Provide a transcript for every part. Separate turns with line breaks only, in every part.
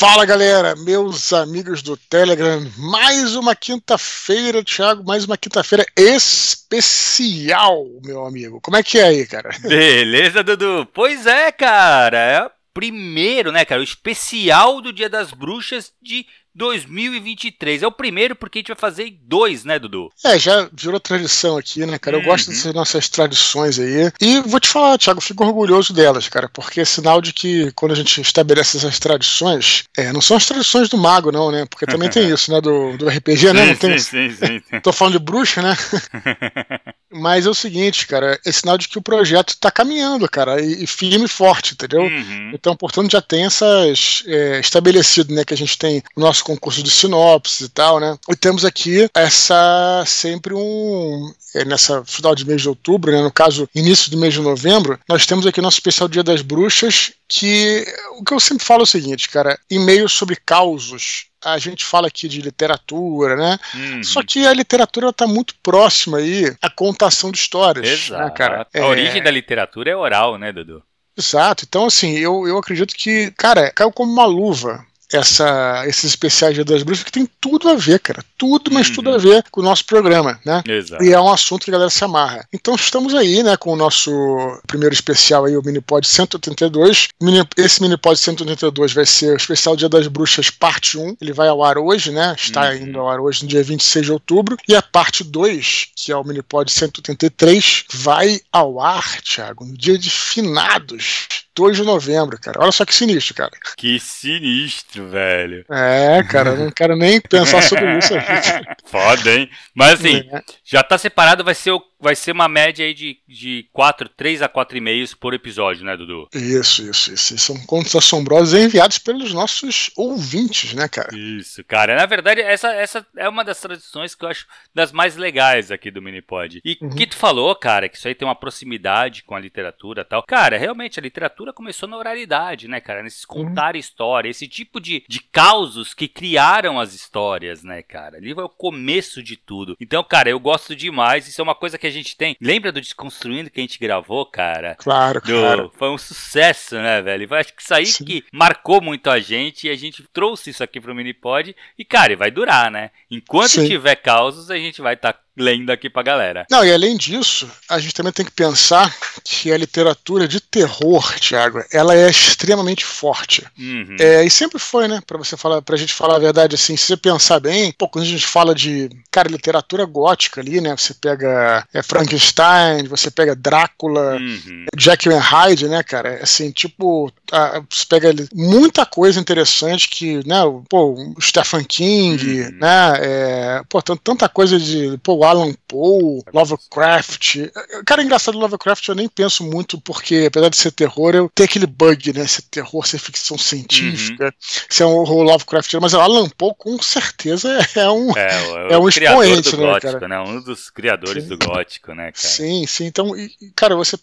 Fala galera, meus amigos do Telegram, mais uma quinta-feira, Thiago, mais uma quinta-feira especial, meu amigo. Como é que é aí, cara?
Beleza, Dudu? Pois é, cara, é o primeiro, né, cara, o especial do Dia das Bruxas de 2023. É o primeiro porque a gente vai fazer dois, né, Dudu?
É, já virou tradição aqui, né, cara? Eu uhum. gosto dessas nossas tradições aí. E vou te falar, Thiago, fico orgulhoso delas, cara, porque é sinal de que quando a gente estabelece essas tradições, é, não são as tradições do mago, não, né? Porque também tem isso, né, do, do RPG, né? Não tem... sim, sim, sim. Tô falando de bruxa, né? Mas é o seguinte, cara, é sinal de que o projeto tá caminhando, cara, e, e firme e forte, entendeu? Uhum. Então, portanto, já tem essas é, estabelecido, né, que a gente tem o nosso concurso de sinopse e tal, né? E temos aqui essa sempre um é, nessa final de mês de outubro, né, no caso início do mês de novembro, nós temos aqui nosso especial Dia das Bruxas, que o que eu sempre falo é o seguinte, cara, e-mail sobre causos a gente fala aqui de literatura, né? Uhum. Só que a literatura está muito próxima aí à contação de histórias.
Exato.
Né, cara?
A é... origem da literatura é oral, né, Dudu?
Exato. Então, assim, eu, eu acredito que, cara, caiu como uma luva essa, esses especiais de das Bruxas que tem tudo a ver, cara. Tudo, mas uhum. tudo a ver com o nosso programa, né? Exato. E é um assunto que a galera se amarra. Então estamos aí, né, com o nosso primeiro especial aí, o Minipod 182. Esse Minipod 182 vai ser o especial Dia das Bruxas, parte 1. Ele vai ao ar hoje, né? Está uhum. indo ao ar hoje, no dia 26 de outubro. E a parte 2, que é o Minipod 183, vai ao ar, Thiago, no dia de finados 2 de novembro, cara. Olha só que sinistro, cara.
Que sinistro, velho.
É, cara, não quero nem pensar sobre isso.
Foda, hein? Mas assim, é. já tá separado, vai ser o vai ser uma média aí de, de 4, 3 a 4,5 por episódio, né, Dudu?
Isso, isso, isso. São contos assombrosos enviados pelos nossos ouvintes, né, cara?
Isso, cara. Na verdade, essa, essa é uma das tradições que eu acho das mais legais aqui do Minipod. E uhum. que tu falou, cara, que isso aí tem uma proximidade com a literatura e tal. Cara, realmente, a literatura começou na oralidade, né, cara? Nesses uhum. contar uhum. história, esse tipo de, de causos que criaram as histórias, né, cara? Ali vai o começo de tudo. Então, cara, eu gosto demais. Isso é uma coisa que a gente tem. Lembra do Desconstruindo que a gente gravou, cara?
Claro,
do...
claro.
Foi um sucesso, né, velho? Acho que isso aí Sim. que marcou muito a gente e a gente trouxe isso aqui pro Minipod. E, cara, vai durar, né? Enquanto Sim. tiver causos, a gente vai estar tá lendo aqui pra galera.
Não, e além disso, a gente também tem que pensar que a literatura de terror, Tiago, ela é extremamente forte. Uhum. É, e sempre foi, né? Pra você falar, pra gente falar a verdade, assim, se você pensar bem, pô, quando a gente fala de, cara, literatura gótica ali, né? Você pega é, Frankenstein, você pega Drácula, uhum. Jekyll and Hyde, né, cara? Assim, tipo, a, você pega muita coisa interessante que, né, pô, o Stephen King, uhum. né, é, pô, tanta coisa de, pô, Alan Poe, Lovecraft. Cara, é engraçado, Lovecraft eu nem penso muito, porque apesar de ser terror, eu tenho aquele bug, né? Ser terror, ser ficção científica, uhum. ser um horror Lovecraft, mas o Alan Poe com certeza é um, é, é um expoente,
né, gótico, cara? Né? Um dos criadores sim. do gótico, né, cara?
Sim, sim. Então, cara, você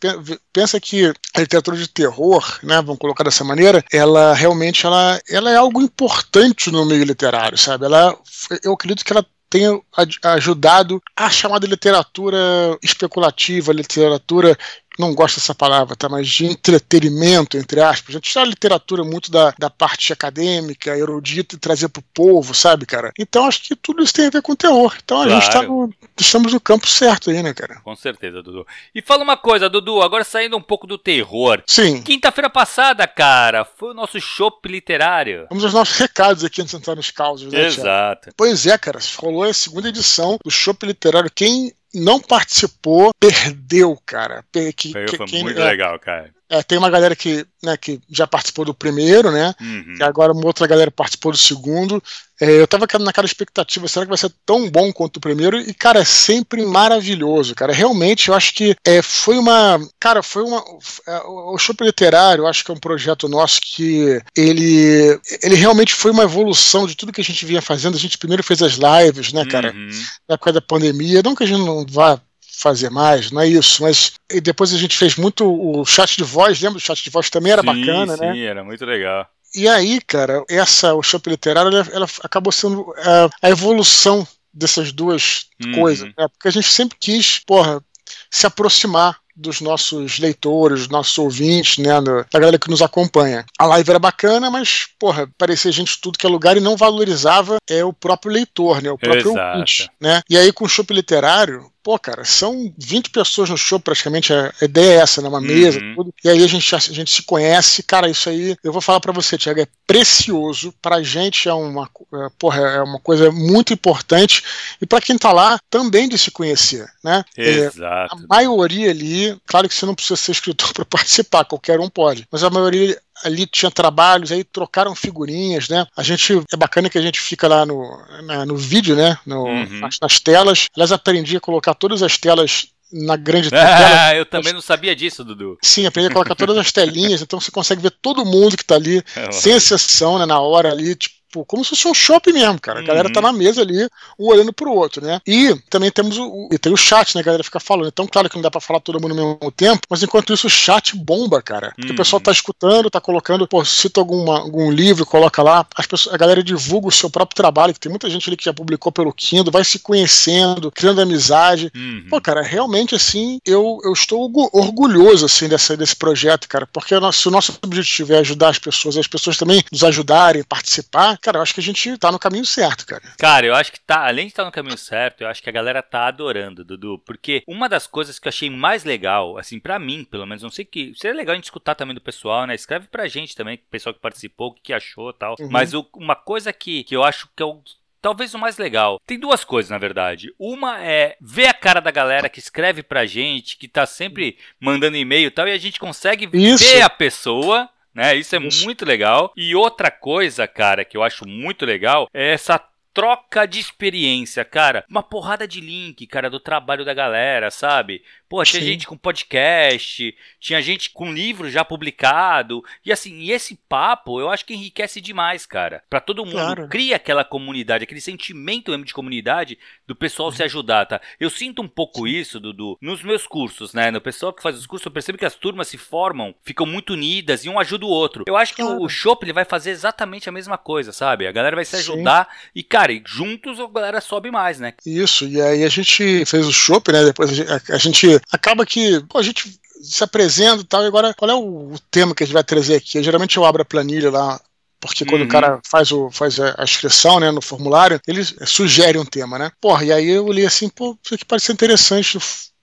pensa que a literatura de terror, né, vamos colocar dessa maneira, ela realmente ela, ela é algo importante no meio literário, sabe? Ela, eu acredito que ela tenha ajudado a chamada literatura especulativa, literatura não gosto dessa palavra, tá? Mas de entretenimento, entre aspas. A gente tirar a literatura muito da, da parte acadêmica, erudita e trazer pro povo, sabe, cara? Então acho que tudo isso tem a ver com terror. Então a claro. gente tá no, estamos no campo certo aí, né, cara?
Com certeza, Dudu. E fala uma coisa, Dudu, agora saindo um pouco do terror.
Sim.
Quinta-feira passada, cara, foi o nosso shopping literário.
Vamos aos nossos recados aqui antes de entrar nos causos,
né, Exato.
Thiago? Pois é, cara, rolou a segunda edição do shopping literário. Quem não participou, perdeu, cara.
Que, foi, foi muito é, legal, cara.
É, tem uma galera que, né, que já participou do primeiro, né? Uhum. E agora uma outra galera participou do segundo. É, eu tava naquela expectativa, será que vai ser tão bom quanto o primeiro? E, cara, é sempre maravilhoso, cara. Realmente, eu acho que é, foi uma. Cara, foi uma. É, o Show Literário, eu acho que é um projeto nosso que ele, ele realmente foi uma evolução de tudo que a gente vinha fazendo. A gente primeiro fez as lives, né, cara? Uhum. Na época da pandemia. Não que a gente não vá fazer mais, não é isso, mas depois a gente fez muito o chat de voz, lembra? O chat de voz também era
sim,
bacana,
sim,
né?
Sim, era muito legal.
E aí, cara, essa, o Champ Literário, ela, ela acabou sendo a, a evolução dessas duas uhum. coisas, né? Porque a gente sempre quis, porra, se aproximar dos nossos leitores, dos nossos ouvintes, né, da galera que nos acompanha. A live era bacana, mas, porra, parecia gente tudo que é lugar e não valorizava é, o próprio leitor, né, o próprio
Exato.
ouvinte, né. E aí com o Chopp Literário, pô, cara, são 20 pessoas no show, praticamente, a ideia é essa, né, mesa, uhum. tudo. E aí a gente, a gente se conhece, cara, isso aí, eu vou falar para você, Tiago, é precioso, pra gente é uma, é, porra, é uma coisa muito importante, e para quem tá lá, também de se conhecer, né?
Exato.
É, a maioria ali, claro que você não precisa ser escritor para participar, qualquer um pode, mas a maioria ali tinha trabalhos, aí trocaram figurinhas, né? A gente, é bacana que a gente fica lá no, na, no vídeo, né? No, uhum. nas, nas, telas. Elas aprendi a colocar todas as telas na grande
tela. Ah, eu também não sabia disso, Dudu.
Sim, aprendi a colocar todas as telinhas, então você consegue ver todo mundo que tá ali, é sem exceção, né? Na hora ali, tipo, tipo, como se fosse um shopping mesmo, cara. A galera tá uhum. na mesa ali, um olhando pro outro, né? E também temos o, e tem o chat, né? A galera fica falando. Então, claro que não dá pra falar todo mundo ao mesmo tempo, mas enquanto isso o chat bomba, cara. Porque uhum. o pessoal tá escutando, tá colocando, pô, cita alguma, algum livro, coloca lá. As pessoas, a galera divulga o seu próprio trabalho, que tem muita gente ali que já publicou pelo Kindle, vai se conhecendo, criando amizade. Uhum. Pô, cara, realmente, assim, eu, eu estou orgulhoso, assim, dessa, desse projeto, cara, porque se o nosso objetivo é ajudar as pessoas, as pessoas também nos ajudarem, participar, cara, eu acho que a gente tá no caminho certo, cara.
Cara, eu acho que tá, além de estar tá no caminho certo, eu acho que a galera tá adorando, Dudu, porque uma das coisas que eu achei mais legal, assim, para mim, pelo menos, não sei que, seria legal a gente escutar também do pessoal, né? Escreve pra gente também, o pessoal que participou, o que, que achou tal. Uhum. Mas o, uma coisa que, que eu acho que é o talvez o mais legal. Tem duas coisas, na verdade. Uma é ver a cara da galera que escreve pra gente, que tá sempre mandando e-mail e tal, e a gente consegue Isso. ver a pessoa né? Isso é muito legal. E outra coisa, cara, que eu acho muito legal é essa troca de experiência, cara. Uma porrada de link, cara, do trabalho da galera, sabe? Pô, tinha Sim. gente com podcast, tinha gente com livro já publicado. E assim, e esse papo eu acho que enriquece demais, cara. Para todo mundo. Claro. Cria aquela comunidade, aquele sentimento mesmo de comunidade do pessoal uhum. se ajudar, tá? Eu sinto um pouco Sim. isso, Dudu, nos meus cursos, né? No pessoal que faz os cursos, eu percebo que as turmas se formam, ficam muito unidas e um ajuda o outro. Eu acho que claro. o Shop ele vai fazer exatamente a mesma coisa, sabe? A galera vai se ajudar Sim. e, cara, juntos a galera sobe mais, né?
Isso, e aí a gente fez o Shop, né? Depois a gente, acaba que pô, a gente se apresenta e tal, e agora qual é o, o, tema que a gente vai trazer aqui? geralmente eu abro a planilha lá porque quando uhum. o cara faz, o, faz a inscrição né, no formulário, ele sugere um tema, né? Porra, e aí eu li assim, pô, isso aqui parece interessante.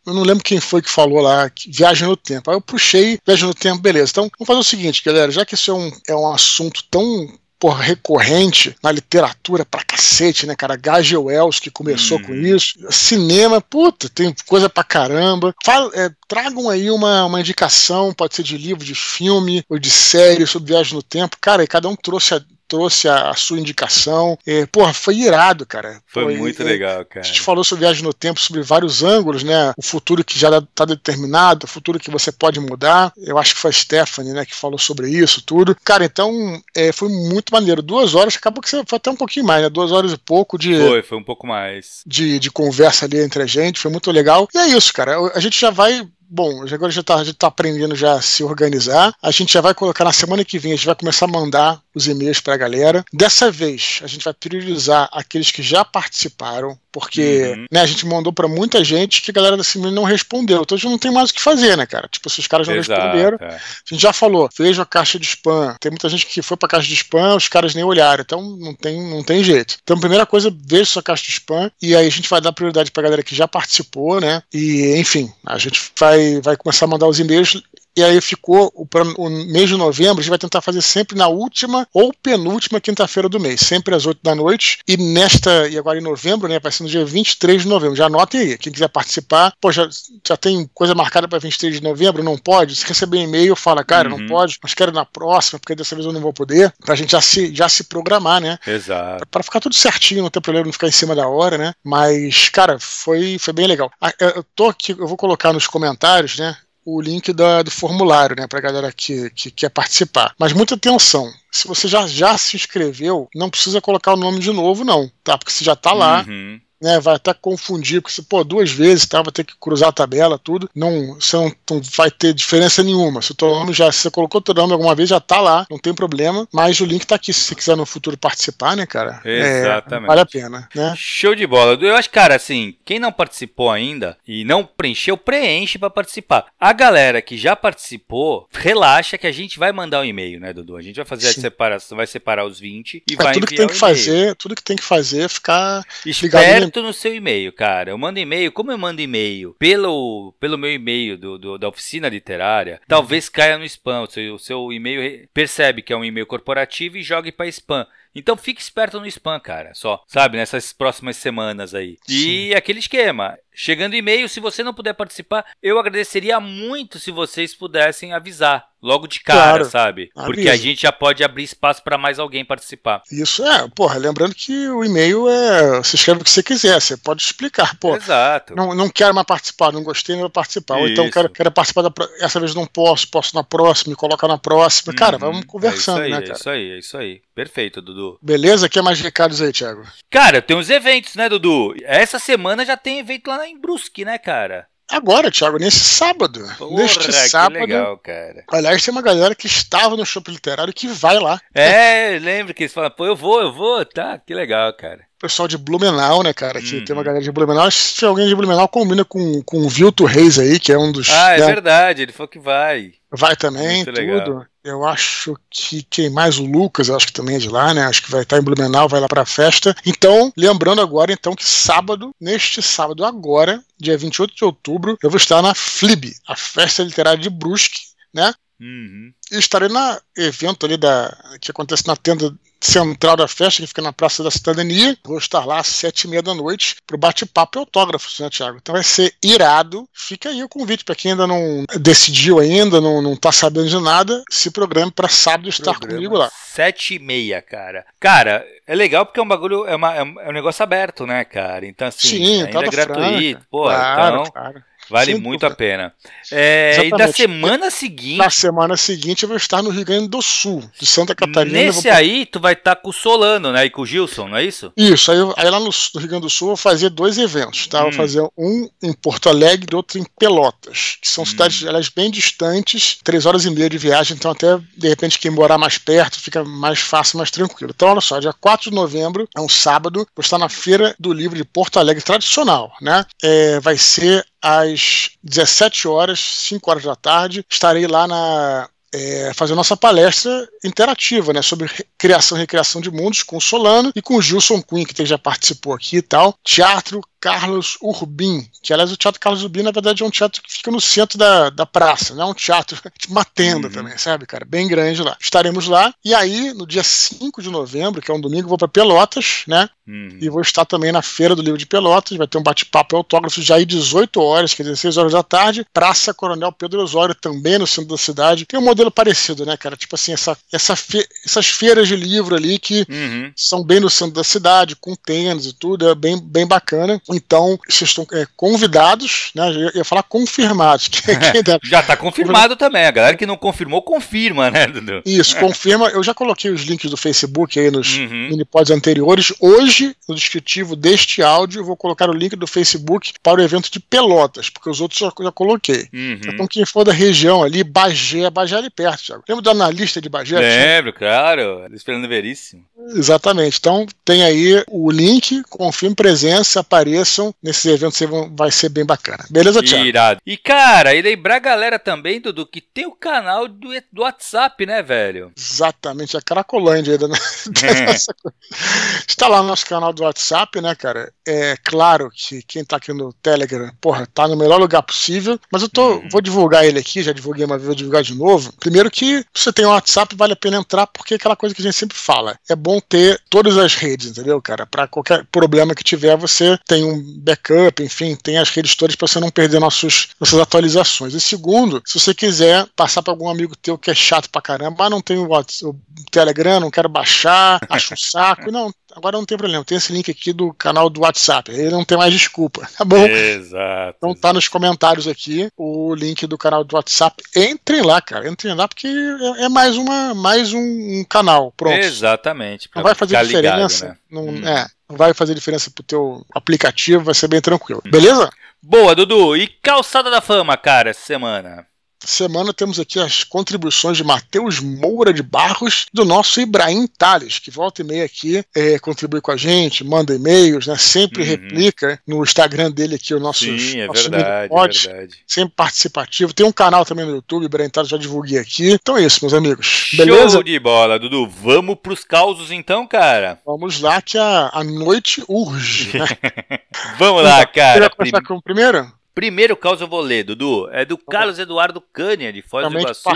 Eu não lembro quem foi que falou lá, que viagem no tempo. Aí eu puxei, viagem no tempo, beleza. Então, vamos fazer o seguinte, galera, já que isso é um, é um assunto tão porra, recorrente na literatura pra cacete, né, cara? Gage Wells, que começou com uhum. isso. Cinema, puta, tem coisa pra caramba. Fala, é, tragam aí uma, uma indicação, pode ser de livro, de filme ou de série sobre viagem no tempo. Cara, e cada um trouxe a, trouxe a, a sua indicação. É, porra, foi irado, cara.
Foi Pô, muito legal, cara.
A gente falou sobre viagem no tempo, sobre vários ângulos, né? O futuro que já está determinado, o futuro que você pode mudar. Eu acho que foi a Stephanie, né, que falou sobre isso, tudo. Cara, então é, foi muito maneiro. Duas horas, acabou que foi até um pouquinho mais, né? Duas horas e pouco de.
Foi, foi um pouco mais.
De, de conversa ali entre a gente, foi muito legal. E é isso, cara. A gente já vai bom, agora já tá, gente tá aprendendo já a se organizar. A gente já vai colocar na semana que vem, a gente vai começar a mandar os e-mails para a galera. Dessa vez, a gente vai priorizar aqueles que já participaram, porque uhum. né, a gente mandou para muita gente que a galera da Simone não respondeu. Então a gente não tem mais o que fazer, né, cara? Tipo, se os caras não Exato, responderam, é. a gente já falou, veja a caixa de spam. Tem muita gente que foi para a caixa de spam, os caras nem olharam. Então não tem, não tem jeito. Então, primeira coisa, veja sua caixa de spam e aí a gente vai dar prioridade para a galera que já participou, né? E, enfim, a gente vai, vai começar a mandar os e-mails e aí ficou o, o, mês de novembro, a gente vai tentar fazer sempre na última ou penúltima quinta-feira do mês, sempre às 8 da noite. E nesta, e agora em novembro, né, vai ser no dia 23 de novembro. Já anotem aí, quem quiser participar, pô, já, já tem coisa marcada para 23 de novembro, não pode? Se receber e-mail, fala, cara, uhum. não pode, mas quero na próxima, porque dessa vez eu não vou poder, pra gente já se, já se programar, né?
Exato.
Pra ficar tudo certinho, não ter problema, não ficar em cima da hora, né? Mas, cara, foi, foi bem legal. Ah, eu tô aqui, eu vou colocar nos comentários, né? O link da, do formulário, né, para a galera que, que quer participar. Mas muita atenção, se você já, já se inscreveu, não precisa colocar o nome de novo, não, tá? Porque você já está lá. Uhum. Né? Vai até confundir, porque você, pô, duas vezes, tá? Vai ter que cruzar a tabela, tudo. Não, você não, não vai ter diferença nenhuma. Se o teu nome já, se você colocou teu nome alguma vez, já tá lá, não tem problema. Mas o link tá aqui, se você quiser no futuro participar, né, cara?
É, Exatamente.
É, vale a pena, né?
Show de bola. Eu acho, cara, assim, quem não participou ainda e não preencheu, preenche para participar. A galera que já participou, relaxa que a gente vai mandar um e-mail, né, Dudu? A gente vai fazer Sim. a separação, vai separar os 20 e é, vai
tudo que tem que fazer, tudo que tem que fazer é ficar
esperto no seu e-mail, cara. Eu mando e-mail, como eu mando e-mail pelo, pelo meu e-mail do, do, da oficina literária, talvez caia no spam. O seu, o seu e-mail percebe que é um e-mail corporativo e jogue para spam. Então fique esperto no spam, cara, só, sabe, nessas próximas semanas aí. Sim. E aquele esquema, chegando e-mail, se você não puder participar, eu agradeceria muito se vocês pudessem avisar logo de cara, claro, sabe? Avisa. Porque a gente já pode abrir espaço para mais alguém participar.
Isso é, porra, lembrando que o e-mail é, você escreve o que você quiser, você pode explicar, pô.
Exato.
Não, não quero mais participar, não gostei, não vou participar. Ou então quero, quero participar da, essa vez não posso, posso na próxima, me coloca na próxima. Uhum, cara, vamos conversando,
é
né,
cara? É isso aí, é isso aí. Perfeito, Dudu.
Beleza? Quer mais recados aí, Thiago?
Cara, tem uns eventos, né, Dudu? Essa semana já tem evento lá em Brusque, né, cara?
Agora, Thiago, nesse sábado.
Porra,
neste sábado.
legal, cara.
Aliás, tem uma galera que estava no shopping literário que vai lá.
É, lembro que eles falam, pô, eu vou, eu vou, tá? Que legal, cara.
Pessoal de Blumenau, né, cara? Que uhum. tem uma galera de Blumenau. Se alguém de Blumenau combina com, com o Vilto Reis aí, que é um dos.
Ah, é né? verdade, ele falou que vai.
Vai também, Muito tudo. Legal. Eu acho que quem mais o Lucas, acho que também é de lá, né? Acho que vai estar em Blumenau, vai lá para a festa. Então, lembrando agora então que sábado, neste sábado agora, dia 28 de outubro, eu vou estar na FLIB, a Festa Literária de Brusque, né?
Uhum.
E estarei na evento ali da que acontece na tenda central da festa, que fica na Praça da Cidadania. Vou estar lá às sete e meia da noite pro bate-papo e autógrafos, né, Thiago? Então vai ser irado. Fica aí o convite para quem ainda não decidiu ainda, não, não tá sabendo de nada, se programe para sábado estar Programa comigo lá.
Sete e meia, cara. Cara, é legal porque é um bagulho, é, uma, é um negócio aberto, né, cara? Então, assim,
Sim,
ainda é gratuito.
Franca.
Pô,
claro,
então...
Claro.
Vale Sim, muito a pena. É, e da semana seguinte. Na
semana seguinte eu vou estar no Rio Grande do Sul, de Santa Catarina.
Nesse vou... aí, tu vai estar com o Solano, né? E com o Gilson, não é isso?
Isso, aí, aí lá no, no, Rio Grande do Sul eu vou fazer dois eventos, tá? Hum. Vou fazer um em Porto Alegre e outro em Pelotas, que são hum. cidades elas bem distantes, três horas e meia de viagem, então até de repente quem morar mais perto fica mais fácil, mais tranquilo. Então, olha só, dia 4 de novembro, é um sábado, vou estar na Feira do Livro de Porto Alegre tradicional, né? É, vai ser às 17 horas, 5 horas da tarde. Estarei lá na é, fazer nossa palestra interativa, né, sobre criação e recriação de mundos com o Solano e com o Gilson Quinn, que já participou aqui e tal. Teatro Carlos Urbim, que aliás o Teatro Carlos Urbim, na verdade, é um teatro que fica no centro da, da praça, não é um teatro, tipo uma tenda uhum. também, sabe, cara? Bem grande lá. Estaremos lá, e aí, no dia 5 de novembro, que é um domingo, vou para Pelotas, né? Uhum. E vou estar também na Feira do Livro de Pelotas, vai ter um bate-papo e autógrafo já aí 18 horas, quer dizer, 6 horas da tarde, Praça Coronel Pedro Osório, também no centro da cidade. Tem um modelo parecido, né, cara? Tipo assim, essa, essa fe essas feiras de livro ali que
uhum.
são bem no centro da cidade, com tênis e tudo, é bem, bem bacana. Então, vocês estão é, convidados, né? Eu ia falar confirmados. Que,
é, já está confirmado também. A galera que não confirmou, confirma, né, Dudu?
Isso, confirma. Eu já coloquei os links do Facebook aí nos uhum. minipods anteriores. Hoje, no descritivo deste áudio, eu vou colocar o link do Facebook para o evento de Pelotas, porque os outros eu já coloquei.
Uhum.
Então, quem for da região ali, Bagé, Bagé é ali perto, Thiago. Lembra do analista de Bagé?
Lembro, claro. Esperando veríssimo.
Exatamente. Então, tem aí o link, confirme presença, apareçam nesses eventos vai ser bem bacana. Beleza, Thiago?
Irado. E, cara, e lembrar a galera também, Dudu, que tem o canal do, do WhatsApp, né, velho?
Exatamente, a Cracolândia né? Está lá no nosso canal do WhatsApp, né, cara? É claro que quem tá aqui no Telegram, porra, tá no melhor lugar possível, mas eu tô, uhum. vou divulgar ele aqui, já divulguei uma vez, vou divulgar de novo. Primeiro que você tem o WhatsApp, vale a pena entrar, porque é aquela coisa que a gente sempre fala. É bom ter todas as redes, entendeu, cara? Para qualquer problema que tiver, você tem um backup, enfim, tem as redes todas para você não perder nossos, nossas atualizações. E segundo, se você quiser passar para algum amigo teu que é chato pra caramba, ah, não tem o, o Telegram, não quero baixar, acho um saco. Não, agora não tem problema. Tem esse link aqui do canal do WhatsApp. Ele não tem mais desculpa, tá bom?
Exato.
Então tá nos comentários aqui o link do canal do WhatsApp. Entrem lá, cara. Entrem lá porque é, é mais, uma, mais um, um canal. Pronto.
Exatamente.
Não vai fazer diferença. Ligado, né? não, hum. é, não vai fazer diferença pro teu aplicativo, vai ser bem tranquilo. Hum. Beleza?
Boa, Dudu. E calçada da fama, cara, essa semana?
Semana temos aqui as contribuições de Matheus Moura de Barros, do nosso Ibrahim Tales, que volta e meia aqui é, contribui com a gente, manda e-mails, né? Sempre uhum. replica no Instagram dele aqui o nosso
Sim, é verdade, pod, é verdade.
Sempre participativo. Tem um canal também no YouTube, Ibrahim Tales, já divulguei aqui. Então é isso, meus amigos. Beleza?
Show de bola, Dudu. Vamos pros causos então, cara?
Vamos lá que a, a noite urge, né?
Vamos lá, cara.
Quer começar com o primeiro?
Primeiro caso eu vou ler, Dudu. É do Carlos Eduardo Cânia, de Foz do Iguaçu,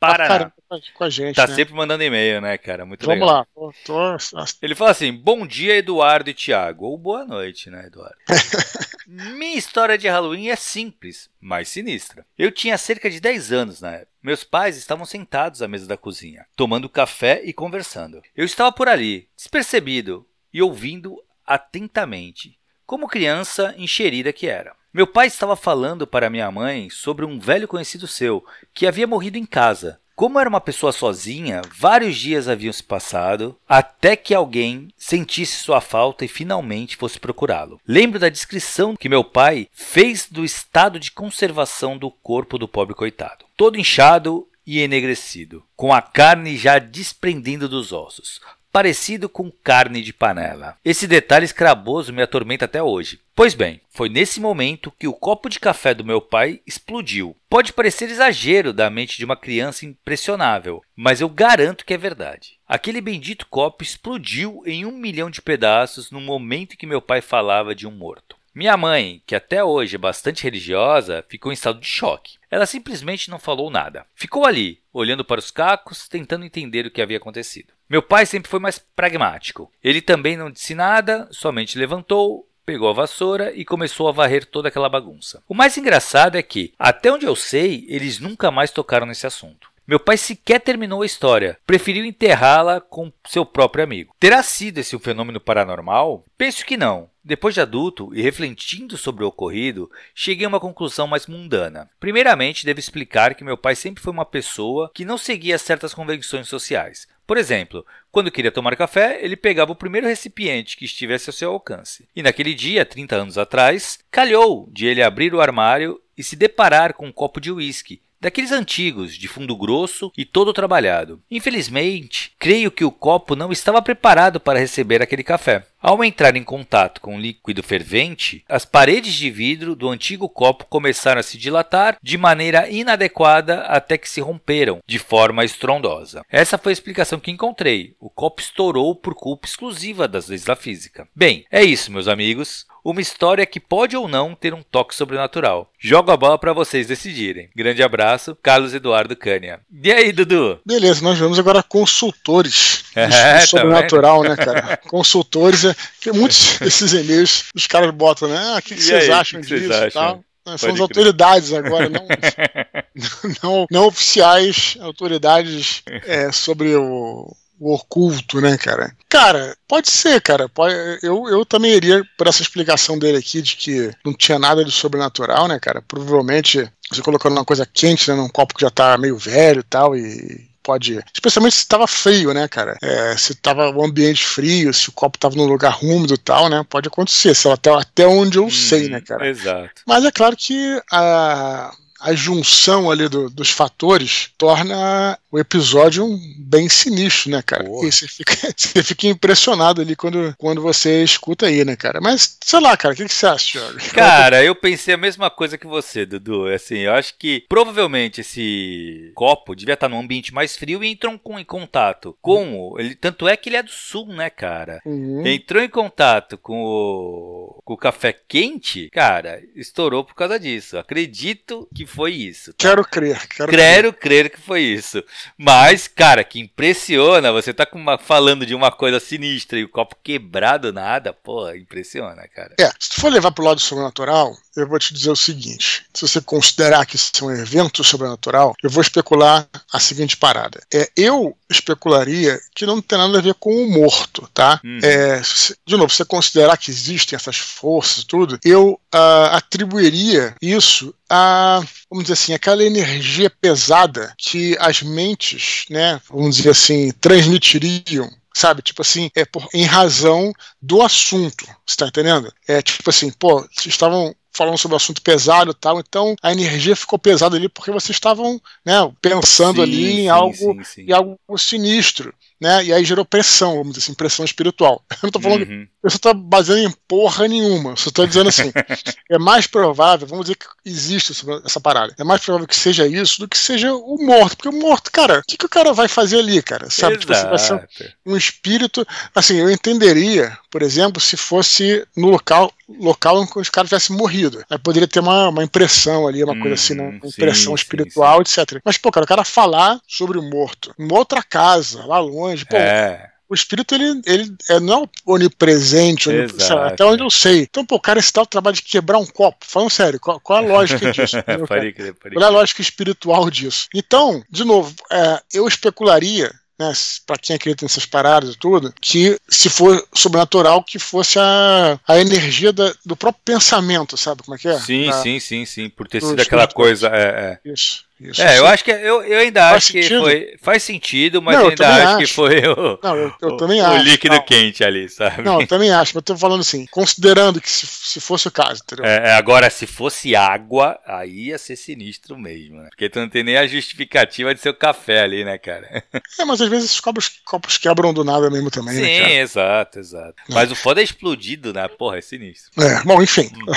Paraná.
Com a gente,
tá
né?
sempre mandando e-mail, né, cara? Muito
Vamos
legal.
Vamos lá. Tô...
Ele fala assim: Bom dia, Eduardo e Tiago. Ou boa noite, né, Eduardo? Minha história de Halloween é simples, mas sinistra. Eu tinha cerca de 10 anos na época. Meus pais estavam sentados à mesa da cozinha, tomando café e conversando. Eu estava por ali, despercebido e ouvindo atentamente, como criança encherida que era. Meu pai estava falando para minha mãe sobre um velho conhecido seu que havia morrido em casa. Como era uma pessoa sozinha, vários dias haviam se passado até que alguém sentisse sua falta e finalmente fosse procurá-lo. Lembro da descrição que meu pai fez do estado de conservação do corpo do pobre coitado. Todo inchado e enegrecido, com a carne já desprendendo dos ossos, parecido com carne de panela. Esse detalhe escraboso me atormenta até hoje. Pois bem, foi nesse momento que o copo de café do meu pai explodiu. Pode parecer exagero da mente de uma criança impressionável, mas eu garanto que é verdade. Aquele bendito copo explodiu em um milhão de pedaços no momento em que meu pai falava de um morto. Minha mãe, que até hoje é bastante religiosa, ficou em estado de choque. Ela simplesmente não falou nada. Ficou ali, olhando para os cacos, tentando entender o que havia acontecido. Meu pai sempre foi mais pragmático. Ele também não disse nada, somente levantou, pegou a vassoura e começou a varrer toda aquela bagunça. O mais engraçado é que, até onde eu sei, eles nunca mais tocaram nesse assunto. Meu pai sequer terminou a história, preferiu enterrá-la com seu próprio amigo. Terá sido esse um fenômeno paranormal? Penso que não. Depois de adulto e refletindo sobre o ocorrido, cheguei a uma conclusão mais mundana. Primeiramente, devo explicar que meu pai sempre foi uma pessoa que não seguia certas convenções sociais. Por exemplo, quando queria tomar café, ele pegava o primeiro recipiente que estivesse ao seu alcance. E naquele dia, 30 anos atrás, calhou de ele abrir o armário e se deparar com um copo de uísque daqueles antigos, de fundo grosso e todo trabalhado. Infelizmente, creio que o copo não estava preparado para receber aquele café. Ao entrar em contato com o líquido fervente, as paredes de vidro do antigo copo começaram a se dilatar de maneira inadequada até que se romperam de forma estrondosa. Essa foi a explicação que encontrei. O copo estourou por culpa exclusiva das leis da física. Bem, é isso, meus amigos uma história que pode ou não ter um toque sobrenatural. Jogo a bola para vocês decidirem. Grande abraço, Carlos Eduardo Cânia. E aí, Dudu?
Beleza, nós vamos agora consultores é, tá sobrenatural, tá né, cara? Consultores, é, que muitos desses e-mails os caras botam, né? Ah, o que, que vocês aí, acham que disso e tal? Nós somos crer. autoridades agora, não, não, não oficiais autoridades é, sobre o, o oculto, né, cara? Cara, pode ser, cara. Pode, eu, eu também iria por essa explicação dele aqui de que não tinha nada de sobrenatural, né, cara? Provavelmente você colocando uma coisa quente, né, num copo que já tá meio velho e tal, e pode. Especialmente se tava frio, né, cara? É, se tava o ambiente frio, se o copo tava num lugar úmido e tal, né? Pode acontecer, sei lá, até, até onde eu hum, sei, né, cara?
Exato.
Mas é claro que a, a junção ali do, dos fatores torna o episódio bem sinistro, né, cara? Você fica, você fica impressionado ali quando, quando você escuta aí, né, cara? Mas, sei lá, cara, o que, que você acha, Thiago?
Cara, eu pensei a mesma coisa que você, Dudu. Assim, eu acho que provavelmente esse copo devia estar num ambiente mais frio e entrou com, em contato com o. Ele, tanto é que ele é do sul, né, cara? Uhum. Entrou em contato com o, com o café quente, cara, estourou por causa disso. Acredito que foi isso.
Tá? Quero crer.
Quero, quero crer. crer. que foi isso. Mas, cara, que impressiona. Você tá uma, falando de uma coisa sinistra e o copo quebrado nada. Pô, impressiona, cara.
É, se tu for levar pro lado sobrenatural, eu vou te dizer o seguinte: se você considerar que isso é um evento sobrenatural, eu vou especular a seguinte parada. É, eu especularia que não tem nada a ver com o morto, tá? Uhum. É, de novo, se você considerar que existem essas forças e tudo, eu uh, atribuiria isso a, vamos dizer assim, aquela energia pesada que as mentes, né, vamos dizer assim, transmitiriam sabe? Tipo assim, é por, em razão do assunto, você tá entendendo? É tipo assim, pô, vocês estavam falando sobre um assunto pesado e tal, então a energia ficou pesada ali porque vocês estavam né, pensando sim, ali em, sim, algo, sim, em algo sinistro né? E aí gerou pressão, vamos dizer assim, pressão espiritual. Eu não tô falando, uhum. eu só tô baseando em porra nenhuma. Só tô dizendo assim, é mais provável, vamos dizer que existe essa parada. É mais provável que seja isso do que seja o morto. Porque o morto, cara, o que, que o cara vai fazer ali, cara? Sabe? Tipo, vai ser um espírito. Assim, eu entenderia, por exemplo, se fosse no local local em que os caras tivessem morrido. Aí poderia ter uma, uma impressão ali, uma coisa assim, né? Hum, uma impressão sim, espiritual, sim, sim. etc. Mas, pô, cara, o cara falar sobre o morto em outra casa, lá longe, pô. É o espírito ele, ele é, não é onipresente, onipresente até onde eu sei. Então, pô, o cara esse tal trabalho de quebrar um copo. Falando sério, qual, qual a lógica disso? pode crer, pode qual é a lógica espiritual disso? Então, de novo, é, eu especularia né, para quem acredita nessas paradas e tudo, que se for sobrenatural, que fosse a, a energia da, do próprio pensamento, sabe como é que é?
Sim, da, sim, sim, sim, por ter sido aquela coisa. É, é. Isso. Isso, é, eu acho que eu, eu ainda faz acho sentido? que foi. Faz sentido, mas não, eu ainda acho, acho, que foi o,
não, eu, eu
o,
também
o
acho,
líquido não. quente ali, sabe?
Não, eu também acho, mas eu tô falando assim, considerando que se, se fosse o caso, entendeu?
É, é, agora, se fosse água, aí ia ser sinistro mesmo, né? Porque tu não tem nem a justificativa de ser o café ali, né, cara?
É, mas às vezes esses copos, copos quebram do nada mesmo também,
Sim,
né?
Sim, exato, exato. É. Mas o foda é explodido, né? Porra, é sinistro.
É, bom, enfim. Hum.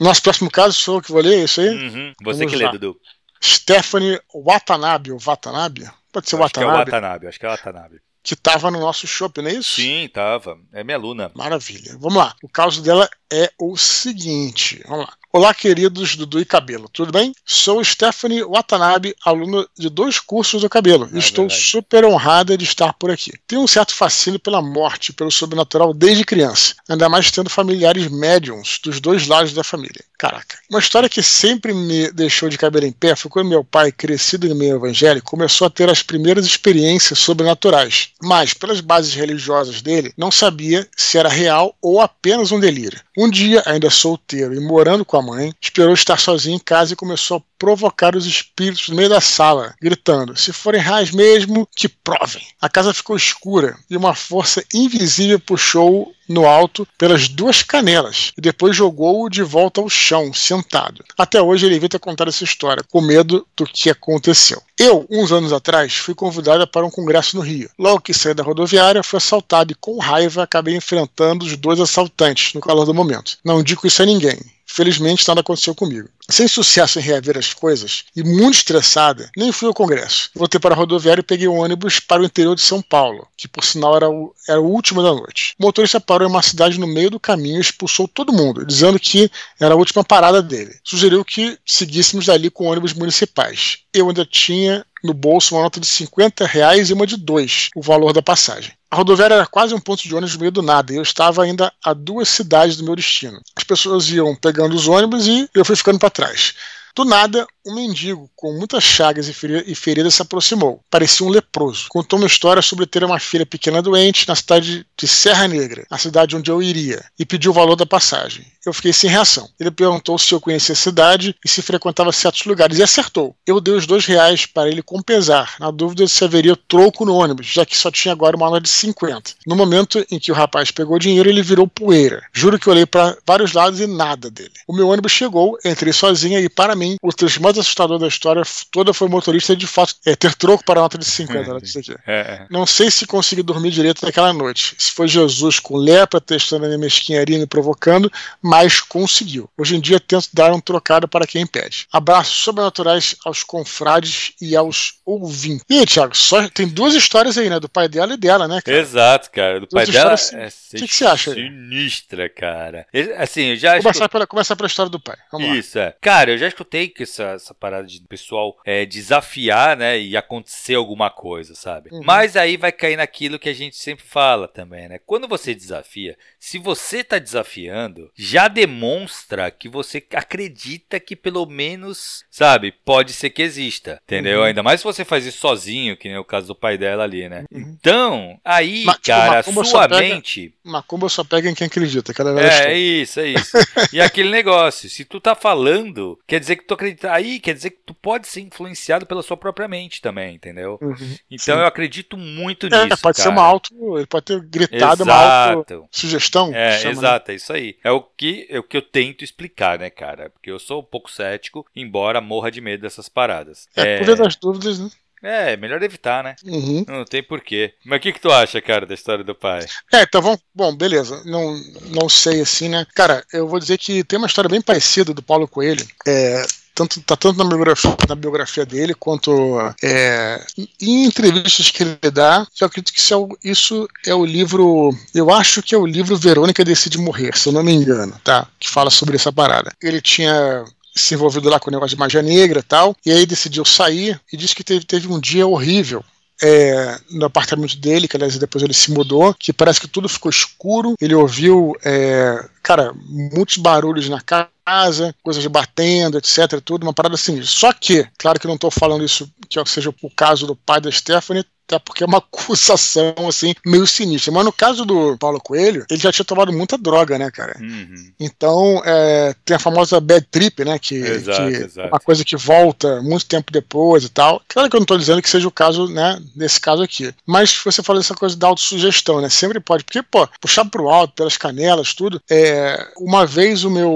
Nosso próximo caso sou eu que vou ler, é isso aí?
Uhum. Você Vamos que lê, Dudu.
Stephanie Watanabe, ou Watanabe? Pode ser acho Watanabe.
Que é Watanabe, acho que é Watanabe.
Que estava no nosso shopping, não é isso?
Sim, estava. É minha aluna.
Maravilha. Vamos lá. O caso dela é o seguinte. Vamos lá. Olá, queridos Dudu e Cabelo, tudo bem? Sou Stephanie Watanabe, aluna de dois cursos do cabelo. É Estou verdade. super honrada de estar por aqui. Tenho um certo fascínio pela morte, pelo sobrenatural desde criança, ainda mais tendo familiares médiums dos dois lados da família. Caraca. Uma história que sempre me deixou de cabelo em pé foi quando meu pai, crescido em meio evangélico, começou a ter as primeiras experiências sobrenaturais. Mas, pelas bases religiosas dele, não sabia se era real ou apenas um delírio. Um dia, ainda solteiro e morando com a mãe, esperou estar sozinho em casa e começou provocar os espíritos no meio da sala, gritando: Se forem reais mesmo, que provem. A casa ficou escura e uma força invisível puxou no alto pelas duas canelas e depois jogou-o de volta ao chão, sentado. Até hoje ele evita contar essa história, com medo do que aconteceu. Eu, uns anos atrás, fui convidada para um congresso no Rio. Logo que saí da rodoviária, fui assaltado e, com raiva, acabei enfrentando os dois assaltantes no calor do momento. Não digo isso a ninguém. Felizmente nada aconteceu comigo. Sem sucesso em reaver as coisas e muito estressada, nem fui ao congresso. Voltei para a rodoviária e peguei um ônibus para o interior de São Paulo, que por sinal era o, era o último da noite. O motorista parou em uma cidade no meio do caminho e expulsou todo mundo, dizendo que era a última parada dele. Sugeriu que seguíssemos dali com ônibus municipais. Eu ainda tinha no bolso uma nota de 50 reais e uma de dois, o valor da passagem. A rodoviária era quase um ponto de ônibus no meio do nada, e eu estava ainda a duas cidades do meu destino. As pessoas iam pegando os ônibus e eu fui ficando para trás. Do nada, um mendigo com muitas chagas e feridas se aproximou. Parecia um leproso. Contou uma história sobre ter uma filha pequena doente na cidade de Serra Negra, a cidade onde eu iria, e pediu o valor da passagem. Eu fiquei sem reação. Ele perguntou se eu conhecia a cidade e se frequentava certos lugares, e acertou. Eu dei os dois reais para ele compensar, na dúvida se haveria troco no ônibus, já que só tinha agora uma nota de 50. No momento em que o rapaz pegou o dinheiro, ele virou poeira. Juro que olhei para vários lados e nada dele. O meu ônibus chegou, entrei sozinha e, para mim, o trecho mais assustador da história toda foi o motorista de fato é, ter troco para a nota de 50. Né, aqui. É. Não sei se consegui dormir direito naquela noite. Se foi Jesus com lepra testando a minha mesquinharia me provocando, mas mas conseguiu. Hoje em dia tento dar um trocado para quem pede. Abraços sobrenaturais aos confrades e aos ouvintes. E aí, Thiago, só tem duas histórias aí, né? Do pai dela e dela, né,
cara? Exato, cara. Do duas pai dela
é O que, que, você acha?
Sinistra, cara. Assim, eu já
começar escut... pela, começar pela história do pai. Vamos
Isso, lá. é. Cara, eu já escutei que essa, essa parada de pessoal é, desafiar, né? E acontecer alguma coisa, sabe? Uhum. Mas aí vai cair naquilo que a gente sempre fala também, né? Quando você desafia, se você tá desafiando, já demonstra que você acredita que pelo menos, sabe, pode ser que exista, entendeu? Uhum. Ainda mais se você faz isso sozinho, que nem o caso do pai dela ali, né? Uhum. Então, aí, Mas, tipo, cara, tipo, sua mente.
Macumba só pega em quem acredita, cara.
É, é isso, é isso. e aquele negócio, se tu tá falando, quer dizer que tu acredita. Aí, quer dizer que tu pode ser influenciado pela sua própria mente também, entendeu? Uhum, então sim. eu acredito muito é, nisso.
Pode
cara.
ser uma auto. Ele pode ter gritado exato. uma auto sugestão.
É, né? exato, né? é isso aí. É o que, é o que eu tento explicar, né, cara? Porque eu sou um pouco cético, embora morra de medo dessas paradas.
É, é... por das dúvidas, né?
É, melhor evitar, né?
Uhum.
Não tem porquê. Mas o que, que tu acha, cara, da história do pai?
É, então vamos. Bom, beleza. Não, não sei assim, né? Cara, eu vou dizer que tem uma história bem parecida do Paulo Coelho. É, tanto, tá tanto na biografia, na biografia dele quanto é, em entrevistas que ele dá. Eu acredito que isso é, o, isso é o livro. Eu acho que é o livro Verônica Decide Morrer, se eu não me engano, tá? Que fala sobre essa parada. Ele tinha se envolvido lá com o negócio de magia negra e tal, e aí decidiu sair e disse que teve, teve um dia horrível é, no apartamento dele, que aliás depois ele se mudou, que parece que tudo ficou escuro. Ele ouviu, é, cara, muitos barulhos na casa, coisas batendo, etc. Tudo, uma parada assim. Só que, claro que não estou falando isso que seja o caso do pai da Stephanie, até porque é uma acusação, assim, meio sinistra. Mas no caso do Paulo Coelho, ele já tinha tomado muita droga, né, cara?
Uhum.
Então, é, tem a famosa bad trip, né? Que,
exato,
que
exato.
uma coisa que volta muito tempo depois e tal. Claro que eu não estou dizendo que seja o caso, né, desse caso aqui. Mas você falou essa coisa da autossugestão, né? Sempre pode. Porque, pô, puxar pro alto, pelas canelas, tudo. É, uma vez o meu,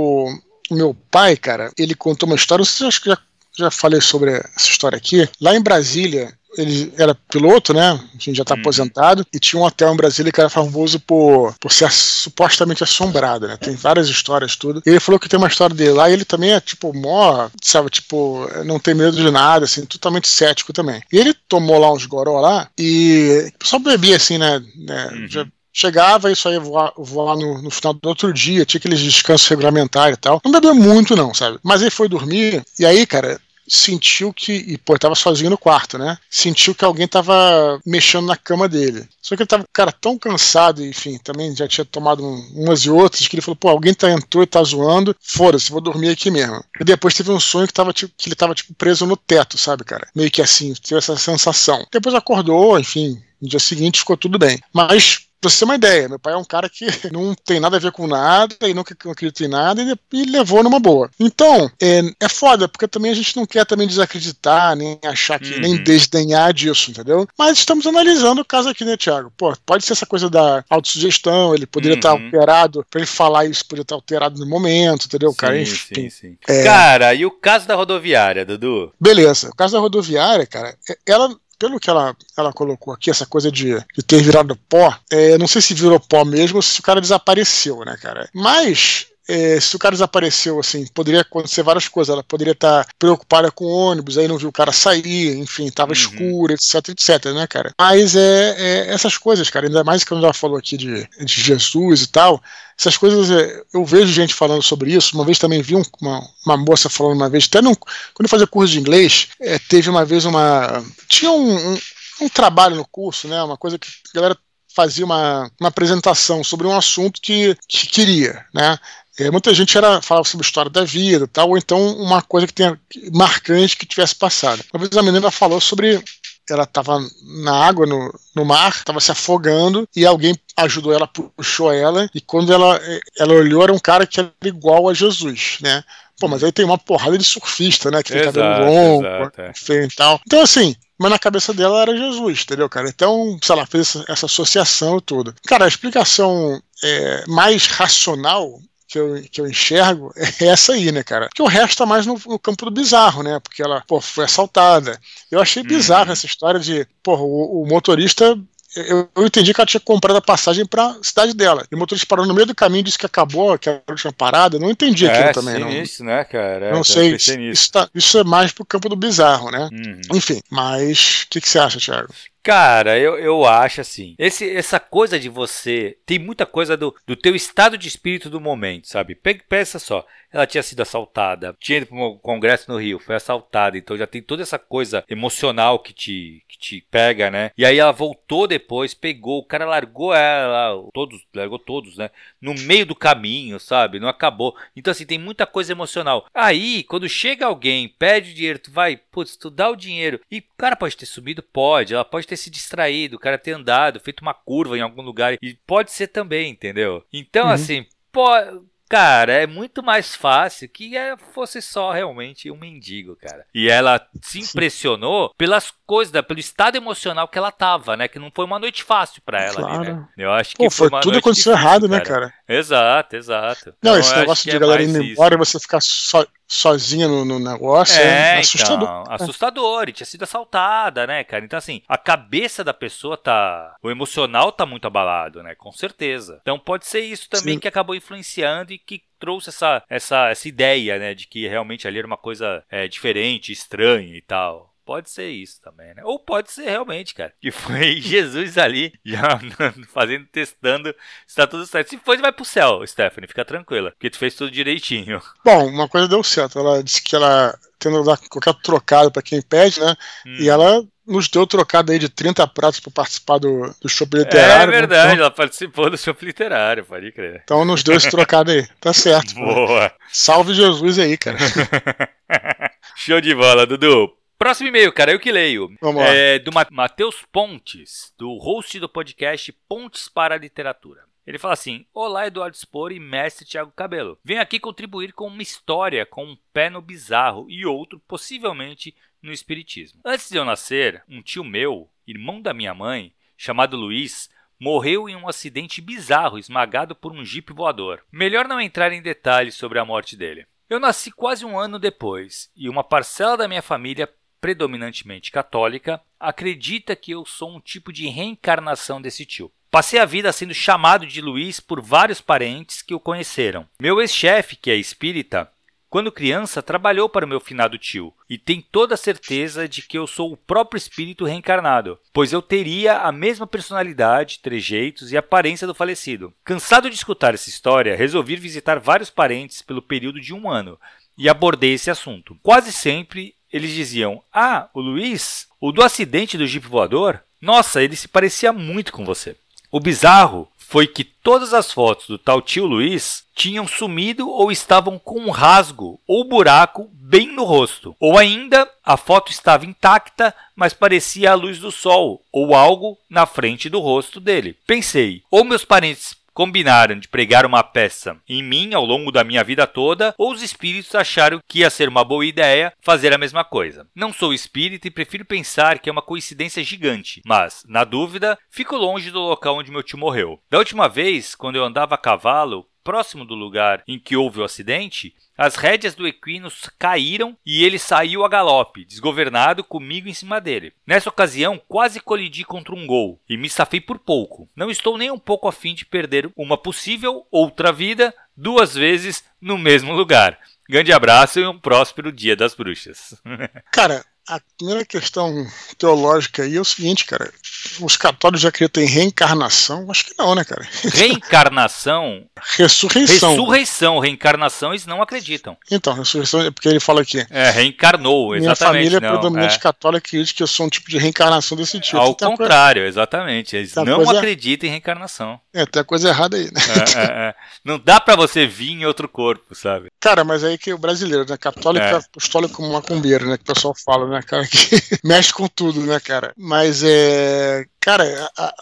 o meu pai, cara, ele contou uma história, não sei se eu já já falei sobre essa história aqui. Lá em Brasília, ele era piloto, né? A gente já está hum. aposentado, e tinha um hotel em Brasília que era famoso por, por ser supostamente assombrado, né? Tem várias histórias, tudo. E ele falou que tem uma história dele lá, e ele também é, tipo, mó, sabe, tipo, não tem medo de nada, assim, totalmente cético também. E ele tomou lá uns goró lá, e só bebia, assim, né? né uhum. já, Chegava e só ia voar, voar no, no, final do outro dia, tinha aqueles descansos regulamentares e tal. Não bebeu muito, não, sabe? Mas ele foi dormir, e aí, cara, sentiu que. E, pô, tava sozinho no quarto, né? Sentiu que alguém tava mexendo na cama dele. Só que ele tava, cara, tão cansado, enfim, também já tinha tomado um, umas e outras, que ele falou, pô, alguém tá, entrou e tá zoando, foda-se, vou dormir aqui mesmo. E depois teve um sonho que, tava, tipo, que ele tava, tipo, preso no teto, sabe, cara? Meio que assim, teve essa sensação. Depois acordou, enfim, no dia seguinte ficou tudo bem. Mas Pra você ter uma ideia, meu pai é um cara que não tem nada a ver com nada e nunca acredita em nada e, e levou numa boa. Então, é, é foda, porque também a gente não quer também desacreditar, nem achar que, uhum. nem desdenhar disso, entendeu? Mas estamos analisando o caso aqui, né, Thiago? Pô, pode ser essa coisa da autossugestão, ele poderia uhum. estar alterado, pra ele falar isso, poderia estar alterado no momento, entendeu, sim, cara? Enfim. Sim, sim.
É... Cara, e o caso da rodoviária, Dudu?
Beleza, o caso da rodoviária, cara, é, ela pelo que ela, ela colocou aqui, essa coisa de, de ter virado pó, é, não sei se virou pó mesmo ou se o cara desapareceu, né, cara? Mas é, se o cara desapareceu, assim, poderia acontecer várias coisas. Ela poderia estar preocupada com o ônibus, aí não viu o cara sair, enfim, tava uhum. escuro, etc, etc, né, cara? Mas é, é, essas coisas, cara, ainda mais que gente já falou aqui de, de Jesus e tal, essas coisas, é, eu vejo gente falando sobre isso. Uma vez também vi uma, uma moça falando uma vez, até num, quando eu fazia curso de inglês, é, teve uma vez uma. Tinha um, um, um trabalho no curso, né? Uma coisa que a galera fazia uma, uma apresentação sobre um assunto que, que queria, né? É, muita gente era, falava sobre a história da vida tal, ou então uma coisa que tenha marcante que tivesse passado. Uma vez a menina falou sobre. Ela estava na água, no, no mar, estava se afogando, e alguém ajudou ela, puxou ela, e quando ela, ela olhou, era um cara que era igual a Jesus, né? Pô, mas aí tem uma porrada de surfista, né? Que tem cabelo longo, exato, é. e tal. Então, assim, mas na cabeça dela era Jesus, entendeu, cara? Então, sei lá, fez essa, essa associação e tudo. Cara, a explicação é, mais racional que eu, que eu enxergo é essa aí, né, cara? Que o resto tá mais no, no, campo do bizarro, né? Porque ela, pô, foi assaltada. Eu achei bizarro uhum. essa história de, pô, o, o motorista eu, eu, entendi que ela tinha comprado a passagem pra cidade dela. E o motorista parou no meio do caminho, disse que acabou, que a última parada. Não entendi aquilo é, também,
sim,
não.
Isso, né, cara?
É, não sei. Isso, tá, isso, é mais pro campo do bizarro, né? Uhum. Enfim, mas o que, que você acha, Thiago?
Cara, eu, eu acho assim. Esse, essa coisa de você. Tem muita coisa do, do teu estado de espírito do momento, sabe? Pensa só ela tinha sido assaltada, tinha ido para um congresso no Rio, foi assaltada, então já tem toda essa coisa emocional que te, que te pega, né? E aí ela voltou depois, pegou, o cara largou ela, todos, largou todos, né? No meio do caminho, sabe? Não acabou. Então, assim, tem muita coisa emocional. Aí, quando chega alguém, pede dinheiro, tu vai, putz, tu dá o dinheiro. E o cara pode ter subido? Pode. Ela pode ter se distraído, o cara ter andado, feito uma curva em algum lugar. E pode ser também, entendeu? Então, uhum. assim, pode Cara, é muito mais fácil que é, fosse só realmente um mendigo, cara. E ela se impressionou pelas coisas, pelo estado emocional que ela tava, né? Que não foi uma noite fácil para ela claro. ali, né? Eu acho que
Pô, foi, foi tudo aconteceu difícil, errado, né, cara. né, cara?
Exato, exato.
Não, então, esse negócio de é galera indo embora e você ficar só, sozinha no, no negócio é, é assustador. Então,
assustador, e tinha sido assaltada, né, cara? Então, assim, a cabeça da pessoa tá. O emocional tá muito abalado, né? Com certeza. Então pode ser isso também Sim. que acabou influenciando e que trouxe essa, essa, essa ideia, né, de que realmente ali era uma coisa é, diferente, estranha e tal. Pode ser isso também, né? Ou pode ser realmente, cara, que foi Jesus ali já fazendo, testando se tá tudo certo. Se for, vai pro céu, Stephanie, fica tranquila, porque tu fez tudo direitinho.
Bom, uma coisa deu certo. Ela disse que ela tendo dar qualquer trocado para quem pede, né? Hum. E ela nos deu trocado aí de 30 pratos para participar do, do Shop Literário.
É verdade, né? então, ela participou do Shop Literário, pode crer.
Então nos deu esse trocado aí. Tá certo.
Boa.
Pô. Salve Jesus aí, cara.
Show de bola, Dudu. Próximo e-mail, cara, eu que leio.
Vamos lá.
É do Matheus Pontes, do host do podcast Pontes para a Literatura. Ele fala assim: Olá, Eduardo Spor e mestre Tiago Cabelo. Venho aqui contribuir com uma história com um pé no bizarro e outro, possivelmente, no espiritismo. Antes de eu nascer, um tio meu, irmão da minha mãe, chamado Luiz, morreu em um acidente bizarro esmagado por um jipe voador. Melhor não entrar em detalhes sobre a morte dele. Eu nasci quase um ano depois e uma parcela da minha família predominantemente católica, acredita que eu sou um tipo de reencarnação desse tio. Passei a vida sendo chamado de Luiz por vários parentes que o conheceram. Meu ex-chefe, que é espírita, quando criança trabalhou para o meu finado tio e tem toda a certeza de que eu sou o próprio espírito reencarnado, pois eu teria a mesma personalidade, trejeitos e aparência do falecido. Cansado de escutar essa história, resolvi visitar vários parentes pelo período de um ano e abordei esse assunto. Quase sempre eles diziam: Ah, o Luiz, o do acidente do Jeep voador? Nossa, ele se parecia muito com você. O bizarro foi que todas as fotos do tal tio Luiz tinham sumido ou estavam com um rasgo ou buraco bem no rosto. Ou ainda a foto estava intacta, mas parecia a luz do sol ou algo na frente do rosto dele. Pensei, ou meus parentes combinaram de pregar uma peça em mim ao longo da minha vida toda, ou os espíritos acharam que ia ser uma boa ideia fazer a mesma coisa. Não sou espírita e prefiro pensar que é uma coincidência gigante, mas, na dúvida, fico longe do local onde meu tio morreu. Da última vez, quando eu andava a cavalo, próximo do lugar em que houve o acidente, as rédeas do Equinus caíram e ele saiu a galope, desgovernado comigo em cima dele. Nessa ocasião, quase colidi contra um gol e me safei por pouco. Não estou nem um pouco afim de perder uma possível outra vida duas vezes no mesmo lugar. Grande abraço e um próspero Dia das Bruxas.
Cara, a primeira questão teológica aí é o seguinte, cara. Os católicos já acreditam em reencarnação? Acho que não, né, cara?
Reencarnação?
ressurreição.
Ressurreição, reencarnação, eles não acreditam.
Então, ressurreição é porque ele fala aqui.
É, reencarnou,
exatamente. Minha família é predominante é. católica acredita que eu sou um tipo de reencarnação desse tipo.
Ao contrário, coisa... exatamente. Eles não coisa... acreditam em reencarnação.
É, tem a coisa errada aí, né?
É, é, é, não dá para você vir em outro corpo, sabe?
Cara, mas aí que o brasileiro, né? Católico é. apostólico como macumbeiro, né? Que o pessoal fala, né, cara? Que mexe com tudo, né, cara? Mas é. Cara,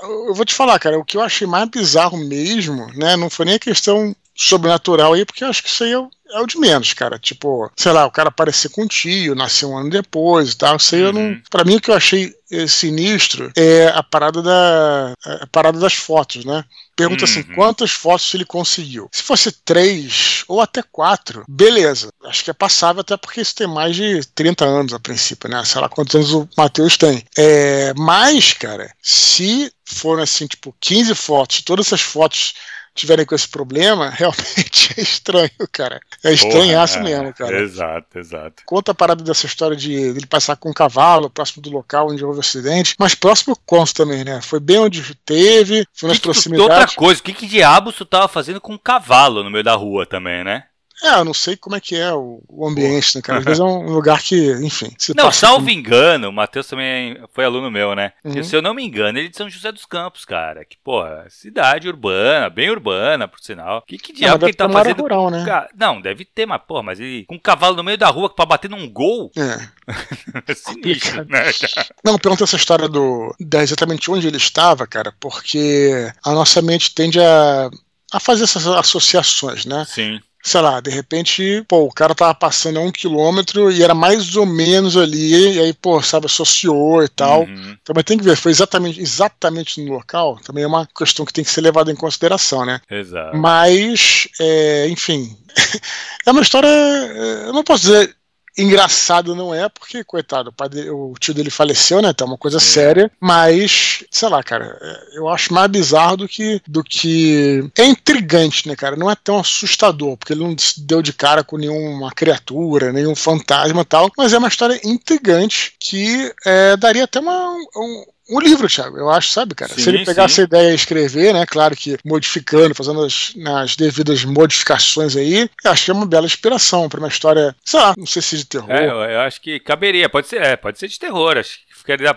eu vou te falar, cara, o que eu achei mais bizarro mesmo, né? Não foi nem a questão sobrenatural aí, porque eu acho que isso aí é o, é o de menos, cara. Tipo, sei lá, o cara aparecer com um tio, nasceu um ano depois e tal. Isso aí uhum. eu não. Uhum. Pra mim, o que eu achei eh, sinistro é a parada da. A parada das fotos, né? Pergunta assim, uhum. assim, quantas fotos ele conseguiu? Se fosse três ou até quatro, beleza. Acho que é passável, até porque isso tem mais de 30 anos a princípio, né? Sei lá quantos anos o Matheus tem. É, mas, cara, se foram assim, tipo, 15 fotos, todas essas fotos tiverem com esse problema, realmente é estranho, cara. É estranhaço é, mesmo, cara.
Exato, exato.
Conta a parada dessa história de ele passar com um cavalo próximo do local onde houve o acidente, mas próximo conto também, né? Foi bem onde teve, foi nas que proximidades.
outra coisa, o que, que diabos tu tava fazendo com um cavalo no meio da rua também, né?
É, eu não sei como é que é o, o ambiente, né, cara? Às vezes é um lugar que, enfim.
não, salvo com... engano, o Matheus também foi aluno meu, né? Uhum. Se eu não me engano, ele é de São José dos Campos, cara. Que, porra, cidade urbana, bem urbana, por sinal. Que, que diabo
não,
que ele tá fazendo?
Rural, né?
Não, deve ter, mas, porra, mas ele com um cavalo no meio da rua pra bater num gol.
É. Sinistro, né, cara? Não, pergunta essa história do. Da exatamente onde ele estava, cara, porque a nossa mente tende a a fazer essas associações, né?
Sim
sei lá, de repente, pô, o cara tava passando a um quilômetro e era mais ou menos ali, e aí, pô, sabe, associou e tal. Uhum. Também tem que ver, foi exatamente, exatamente no local, também é uma questão que tem que ser levada em consideração, né?
Exato.
Mas, é, enfim, é uma história, é, eu não posso dizer Engraçado não é, porque, coitado, o, dele, o tio dele faleceu, né? Então é uma coisa Sim. séria. Mas, sei lá, cara, é, eu acho mais bizarro do que, do que. É intrigante, né, cara? Não é tão assustador, porque ele não se deu de cara com nenhuma criatura, nenhum fantasma e tal. Mas é uma história intrigante que é, daria até uma. Um, um livro, Thiago, eu acho, sabe, cara? Sim, Se ele pegar essa ideia e escrever, né? Claro que modificando, fazendo as, as devidas modificações aí, eu acho que é uma bela inspiração para uma história, sei lá, não sei se de terror.
É, eu, eu, acho que caberia, pode ser, é, pode ser de terror, acho que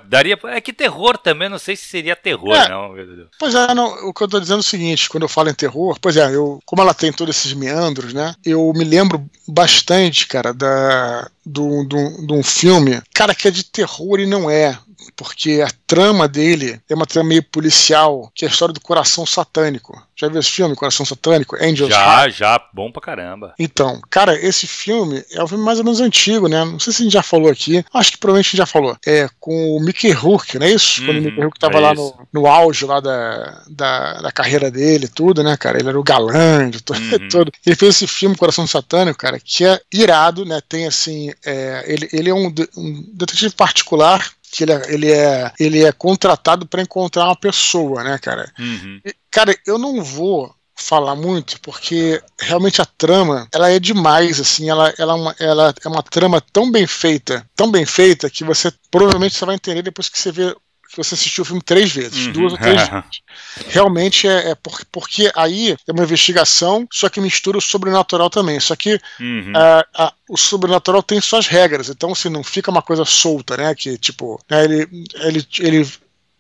daria. É que terror também, não sei se seria terror, é, não.
Pois é, não, o que eu tô dizendo é o seguinte, quando eu falo em terror, pois é, eu, como ela tem todos esses meandros, né? Eu me lembro bastante, cara, da, do, do, de um filme, cara, que é de terror e não é porque a trama dele é uma trama meio policial, que é a história do coração satânico. Já viu esse filme, Coração Satânico? Angels
Já, Heart? já, bom pra caramba.
Então, cara, esse filme é um filme mais ou menos antigo, né? Não sei se a gente já falou aqui, acho que provavelmente a gente já falou. É com o Mickey Rourke, não é isso? Uhum, Quando o uhum, Mickey Rourke tava é lá no, no auge lá da, da, da, carreira dele, tudo, né, cara? Ele era o galã de todo, uhum. todo. Ele fez esse filme, Coração Satânico, cara, que é irado, né? Tem assim, é, ele, ele é um, um detetive particular que ele é, ele é, ele é contratado para encontrar uma pessoa, né, cara?
Uhum.
E, cara, eu não vou falar muito, porque realmente a trama ela é demais, assim, ela, ela, é uma, ela é uma trama tão bem feita, tão bem feita, que você provavelmente você vai entender depois que você vê que você assistiu o filme três vezes, uhum. duas ou três vezes. Realmente é, é porque, porque, aí é uma investigação, só que mistura o sobrenatural também. Só que
uhum.
o sobrenatural tem suas regras, então assim, não fica uma coisa solta, né? Que tipo, né, ele, ele, ele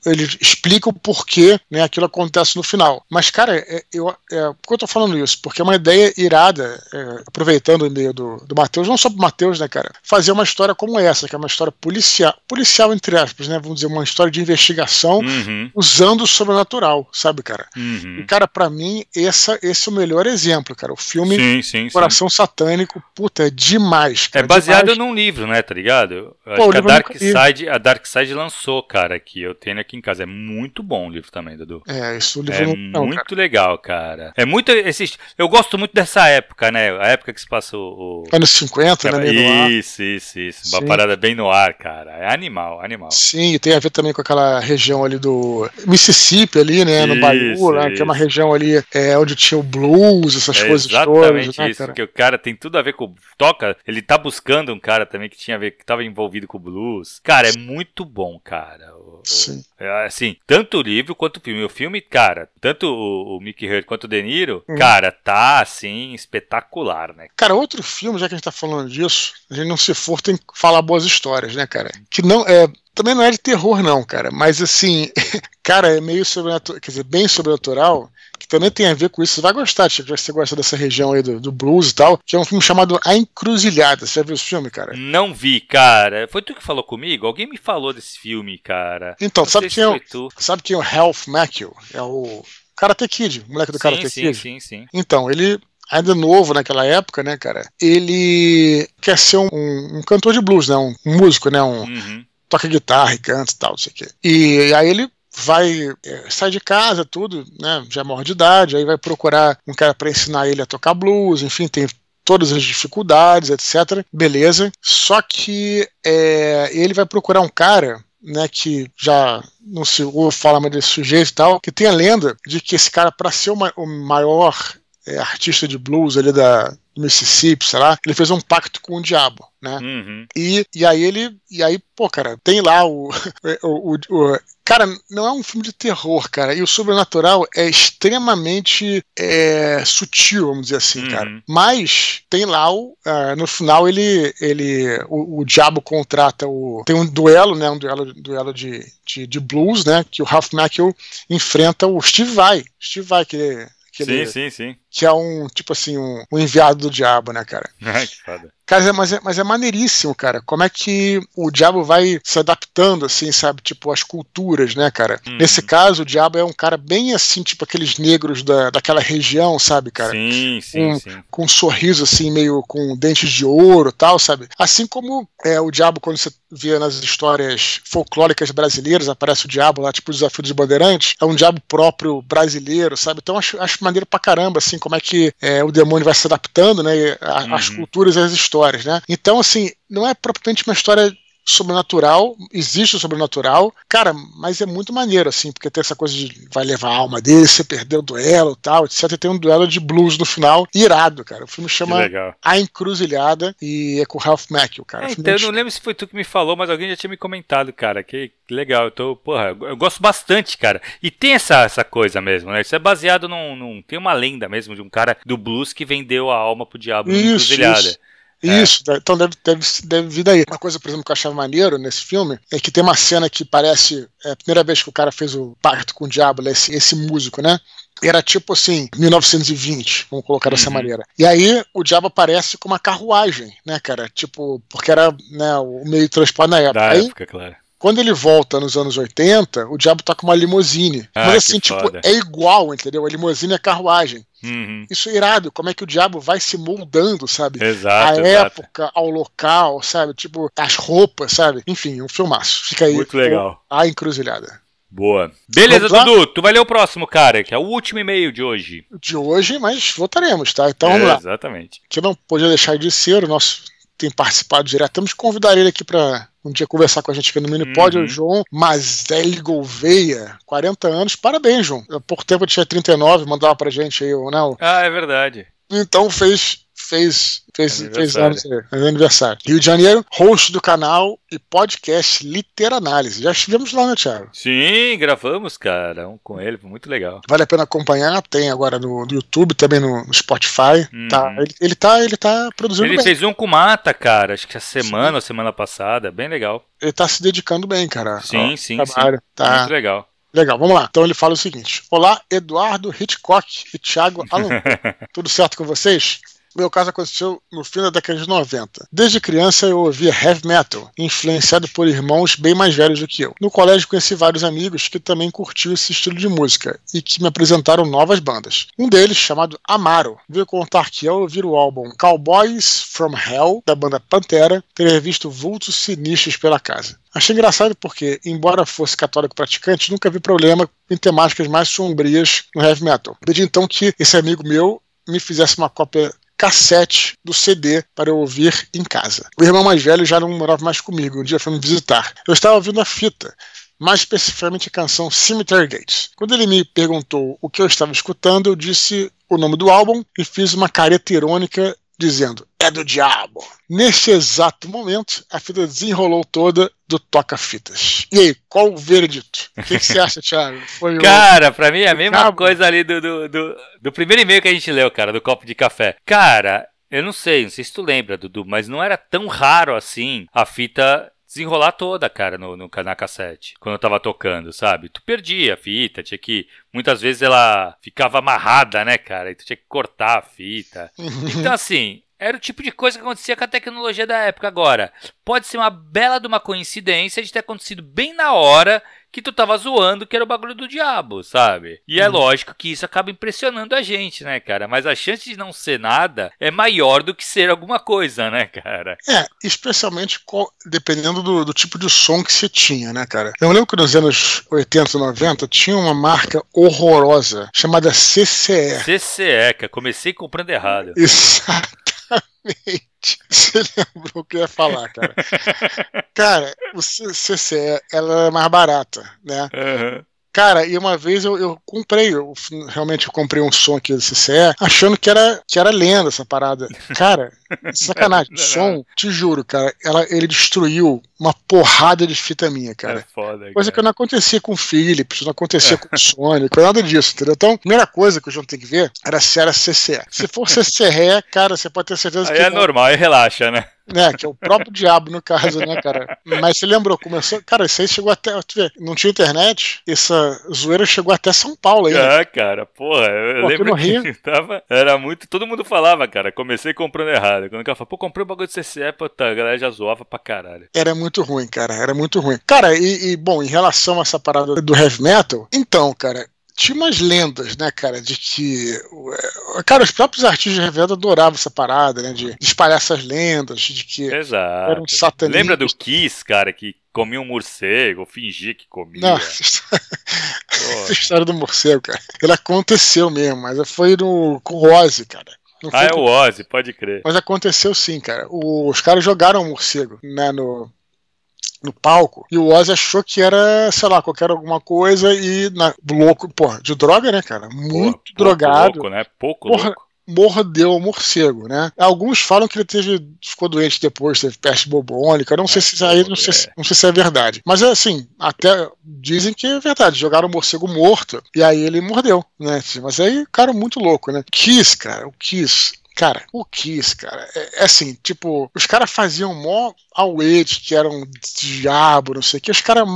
ele explica o porquê né, aquilo acontece no final. Mas, cara, é, eu, é, por que eu tô falando isso? Porque é uma ideia irada, é, aproveitando o e-mail do, do Matheus, não só pro Matheus, né, cara? Fazer uma história como essa, que é uma história policial, policial entre aspas, né? Vamos dizer, uma história de investigação
uhum.
usando o sobrenatural, sabe, cara?
Uhum.
E, cara, para mim, essa, esse é o melhor exemplo, cara. O filme
sim, sim,
Coração sim. Satânico, puta, é demais.
Cara, é baseado demais. num livro, né, tá ligado? Pô, que a Dark, Side, a Dark Side lançou, cara, que eu tenho aqui em casa. É muito bom o livro também, Dudu.
É, isso o livro
é não, muito cara. legal, cara. É muito esse, eu gosto muito dessa época, né? A época que se passou
o anos 50, né,
Isso, isso, isso. Sim. Uma parada bem no ar, cara. É animal, animal.
Sim, tem a ver também com aquela região ali do Mississippi ali, né, no Bayou, né, que é uma região ali é, onde tinha o blues, essas
é
coisas
exatamente todas, Exatamente né, isso, cara? que o cara tem tudo a ver com toca, ele tá buscando um cara também que tinha a ver que tava envolvido com o blues. Cara, é muito bom, cara.
Sim.
É, assim, tanto o livro quanto o filme. O filme, cara, tanto o, o Mickey Hurt quanto o De Niro, hum. cara, tá assim, espetacular, né?
Cara, outro filme, já que a gente tá falando disso, a gente não se for tem que falar boas histórias, né, cara? Que não é. Também não é de terror, não, cara. Mas assim, cara, é meio sobrenatural, quer dizer, bem sobrenatural que também tem a ver com isso. Você vai gostar, Chico, já que você gosta dessa região aí do, do, blues e tal, que é um filme chamado A Encruzilhada. Você já viu esse filme, cara?
Não vi, cara. Foi tu que falou comigo? Alguém me falou desse filme, cara.
Então, sabe quem, é o, sabe quem é o Ralph Macchio? É o Karate Kid, o moleque do sim, Karate
sim,
Kid.
Sim, sim, sim.
Então, ele ainda novo naquela época, né, cara? Ele quer ser um, um, cantor de blues, né? Um, um músico, né? Um,
uhum.
Toca guitarra e canta e tal, não sei o quê. E aí ele vai é, sai de casa, tudo, né? Já é maior de idade, aí vai procurar um cara para ensinar ele a tocar blues, enfim, tem todas as dificuldades, etc. Beleza. Só que é, ele vai procurar um cara né, que já não se ouve falar mais desse sujeito e tal, que tem a lenda de que esse cara, para ser o maior é, artista de blues ali da Mississippi, sei lá, ele fez um pacto com o diabo, né? Uhum. E, e aí ele, e aí, pô, cara, tem lá o, o, o, o Cara, não é um filme de terror, cara. E o sobrenatural é extremamente é, sutil, vamos dizer assim, uhum. cara. Mas tem lá o. Uh, no final ele. ele o, o, diabo contrata o. Tem um duelo, né? Um duelo, duelo de, de, de blues, né? Que o Ralph Macchio enfrenta o Steve Vai. Steve Vai, que
que sim, ele, sim, sim.
Que é um, tipo assim, um, um enviado do diabo, né, cara?
Ai, que foda.
Cara, mas é, mas é maneiríssimo, cara. Como é que o diabo vai se adaptando, assim, sabe? Tipo, às culturas, né, cara? Uhum. Nesse caso, o diabo é um cara bem assim, tipo aqueles negros da, daquela região, sabe, cara?
Sim, sim,
com,
sim.
Com um sorriso, assim, meio com dentes de ouro tal, sabe? Assim como é o diabo, quando você via nas histórias folclóricas brasileiras, aparece o diabo lá, tipo o Desafio dos Bandeirantes, é um diabo próprio brasileiro, sabe? Então acho, acho maneiro pra caramba, assim, como é que é, o demônio vai se adaptando, né? Às uhum. culturas e às histórias, né? Então, assim, não é propriamente uma história sobrenatural, existe o sobrenatural, cara, mas é muito maneiro, assim, porque tem essa coisa de vai levar a alma dele, você perdeu o duelo tal, etc. E tem um duelo de blues no final, irado, cara. O filme chama A Encruzilhada e é com o Ralph Macchio, cara.
É, então, eu não lembro se foi tu que me falou, mas alguém já tinha me comentado, cara. Que, legal. Eu tô, porra, eu gosto bastante, cara. E tem essa, essa coisa mesmo, né? Isso é baseado num, num. Tem uma lenda mesmo de um cara do blues que vendeu a alma pro diabo
isso, encruzilhada. Isso. É. Isso, então deve, deve, deve vir daí. Uma coisa, por exemplo, que eu achava maneiro nesse filme é que tem uma cena que parece. É a primeira vez que o cara fez o pacto com o diabo, esse, esse músico, né? Era tipo assim, 1920, vamos colocar dessa uhum. maneira. E aí o diabo aparece com uma carruagem, né, cara? Tipo, porque era né, o meio de transporte na época.
Da
aí,
época, claro.
Quando ele volta nos anos 80, o diabo tá com uma limusine. Ah, Mas assim, tipo, foda. é igual, entendeu? A limusine é carruagem. Uhum. Isso é irado, como é que o diabo vai se moldando, sabe?
Exato,
a época, ao local, sabe? Tipo, as roupas, sabe? Enfim, um filmaço. Fica aí.
Muito legal.
A encruzilhada.
Boa. Beleza, Dudu, tu vai ler o próximo, cara, que é o último e-mail de hoje.
De hoje, mas votaremos, tá? Então é, vamos lá.
Exatamente.
Que não podia deixar de ser, o nosso tem participado direto. Temos que convidar ele aqui para um dia conversar com a gente aqui no Minipod, uhum. o João Mazel Gouveia, 40 anos. Parabéns, João. Por tempo tinha 39, mandava pra gente aí, não? Né,
ah, é verdade.
Então fez fez, fez, fez anos, aniversário. Rio de Janeiro, host do canal e podcast Literanálise. Já estivemos lá, né, Thiago?
Sim, gravamos, cara, um com ele, muito legal.
Vale a pena acompanhar, tem agora no, no YouTube, também no, no Spotify. Uhum. Tá, ele, ele, tá, ele tá produzindo
ele
bem.
Fez um com Mata, cara, acho que a semana sim. ou semana passada, bem legal.
Ele tá se dedicando bem, cara.
Sim, sim, trabalho. sim. Tá. Muito legal.
Legal, vamos lá. Então ele fala o seguinte: Olá, Eduardo Hitchcock e Thiago Alan. Tudo certo com vocês? Meu caso aconteceu no fim da década de 90. Desde criança eu ouvia heavy metal, influenciado por irmãos bem mais velhos do que eu. No colégio conheci vários amigos que também curtiam esse estilo de música e que me apresentaram novas bandas. Um deles, chamado Amaro, veio contar que ao ouvir o álbum Cowboys from Hell, da banda Pantera, teria visto vultos sinistros pela casa. Achei engraçado porque, embora fosse católico praticante, nunca vi problema em temáticas mais sombrias no heavy metal. Desde então que esse amigo meu me fizesse uma cópia cassete do CD para eu ouvir em casa. O irmão mais velho já não morava mais comigo, um dia foi me visitar. Eu estava ouvindo a fita, mais especificamente a canção Cemetery Gates. Quando ele me perguntou o que eu estava escutando, eu disse o nome do álbum e fiz uma careta irônica dizendo: É do diabo. Neste exato momento, a fita desenrolou toda do toca-fitas. E aí, qual o veredito? O que, que você acha, Thiago?
Foi cara, o... pra mim é a mesma coisa ali do, do, do, do primeiro e-mail que a gente leu, cara, do copo de café. Cara, eu não sei, não sei se tu lembra, Dudu, mas não era tão raro assim a fita desenrolar toda, cara, no, no, na cassete. Quando eu tava tocando, sabe? Tu perdia a fita, tinha que. Muitas vezes ela ficava amarrada, né, cara? E tu tinha que cortar a fita. Então, assim, era o tipo de coisa que acontecia com a tecnologia da época. Agora, pode ser uma bela de uma coincidência de ter acontecido bem na hora que tu tava zoando que era o bagulho do diabo, sabe? E é uhum. lógico que isso acaba impressionando a gente, né, cara? Mas a chance de não ser nada é maior do que ser alguma coisa, né, cara?
É, especialmente dependendo do, do tipo de som que você tinha, né, cara? Eu lembro que nos anos 80 e 90 tinha uma marca horrorosa chamada CCE.
CCE, que comecei comprando errado.
Exato. Você lembrou o que eu ia falar, cara? cara, o CCE, ela é mais barata, né? Uhum. Cara, e uma vez eu, eu comprei, eu, realmente eu comprei um som aqui do CCE, achando que era, que era lenda essa parada. Cara, sacanagem. O som, te juro, cara, ela, ele destruiu uma porrada de fita minha, cara. É foda, coisa cara. que não acontecia com o Philips, não acontecia com o Sony, nada disso, entendeu? Então, a primeira coisa que o João tem que ver era se era CCE. Se for CCE, cara, você pode ter certeza
aí
que.
É não... normal, aí relaxa, né?
né, que é o próprio diabo no caso, né, cara? Mas você lembrou, começou, cara, isso aí chegou até, não tinha internet, essa zoeira chegou até São Paulo aí.
Ah, cara, porra, eu Pô, lembro que tava, era muito, todo mundo falava, cara, comecei comprando errado. Quando o cara falou, pô, comprei um bagulho de CCE, pô, tá, a galera já zoava pra caralho.
Era muito ruim, cara, era muito ruim. Cara, e, e bom, em relação a essa parada do heavy metal, então, cara, tinha umas lendas, né, cara, de que. Cara, os próprios artistas de revenda adoravam essa parada, né? De, espalhar essas lendas, de que
Exato. eram satanistas. Lembra do Kiss, cara, que comia um morcego, fingia que comia. Não,
essa história do morcego, cara. Ele aconteceu mesmo, mas foi no, com Ozzy, cara.
Ah, é o Ozzy, pode crer.
Mas aconteceu sim, cara. os caras jogaram o morcego né, no, no palco e o Ozzy achou que era, sei lá, qualquer alguma coisa e na, louco, porra, de droga, né, cara? Muito Pô, drogado.
Pouco, né? Pouco porra, louco
mordeu o morcego, né? Alguns falam que ele teve ficou doente depois, teve peste bubônica. Não sei se isso aí não sei, não sei se é verdade. Mas é assim, até dizem que é verdade. Jogaram o morcego morto e aí ele mordeu, né? Mas aí, cara, muito louco, né? Kiss, cara, o Kiss Cara, o Kiss, cara, é, é assim, tipo, os caras faziam mó await, que eram diabo, não sei o que, os caras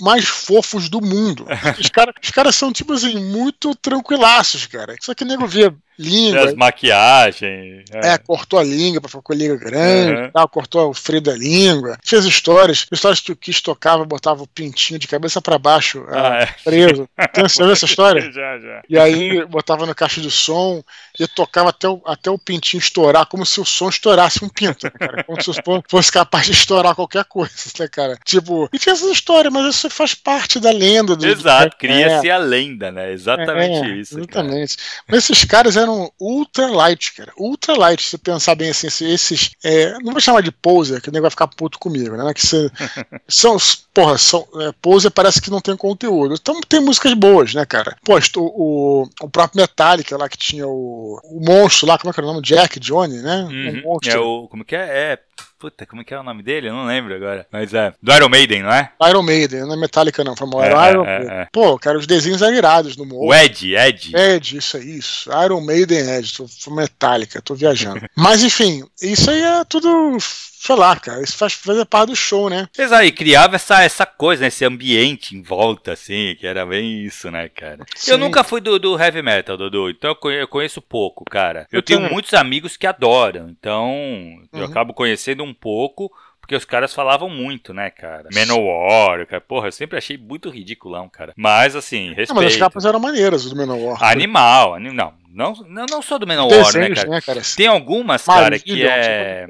mais fofos do mundo. Os caras os cara são, tipo assim, muito tranquilaços, cara. Só que o nego via língua.
As maquiagens.
É. é. cortou a língua pra ficar com a língua grande, uhum. tal, cortou o freio da língua. Fez histórias, histórias que o Kiss tocava, botava o pintinho de cabeça para baixo, ah, é. preso. Então, você viu essa história?
já, já.
E aí botava na caixa de som e tocava até o, até o pintinho estourar, como se o som estourasse um pinto, né, cara? Como se o som fosse capaz de estourar qualquer coisa, né, cara? Tipo, e fez essa história, mas isso faz parte da lenda. Do,
Exato, cria-se é. a lenda, né? Exatamente é, isso.
Exatamente. Cara. Mas esses caras eram ultra light, cara. Ultra light, se pensar bem assim, esses. É, não vou chamar de poser, que o nego vai ficar puto comigo, né? Que são, porra, são, é, poser parece que não tem conteúdo. Então tem músicas boas, né, cara? Pô, o, o próprio Metallica lá que tinha o, o monstro lá, como é que era o nome? Jack, Johnny, né?
Uhum. É o. Como que é? É. Puta, como é que é o nome dele? Eu não lembro agora. Mas é. Do Iron Maiden, não é?
Iron Maiden, não é Metallica, não. Foi é, Iron é, é, Pô, cara, os desenhos eram irados no
mundo. O Ed, Ed.
Ed, isso aí, isso. Iron Maiden Ed. Tô, Metallica, tô viajando. Mas enfim, isso aí é tudo sei lá, cara, isso faz fazer parte do show, né?
Exato, e criava essa, essa coisa, né, esse ambiente em volta, assim, que era bem isso, né, cara? Sim. Eu nunca fui do, do, heavy metal, Dudu, então eu conheço pouco, cara. Eu, eu tenho também. muitos amigos que adoram, então uhum. eu acabo conhecendo um pouco, porque os caras falavam muito, né, cara? Manowar, cara. Porra, eu sempre achei muito ridiculão, cara. Mas, assim, respeito. Não, mas
as capas eram maneiras, do Manowar.
Animal, anim... não. Não, não, não sou do Manowar, né, cara? né, cara? Tem algumas, cara, que é...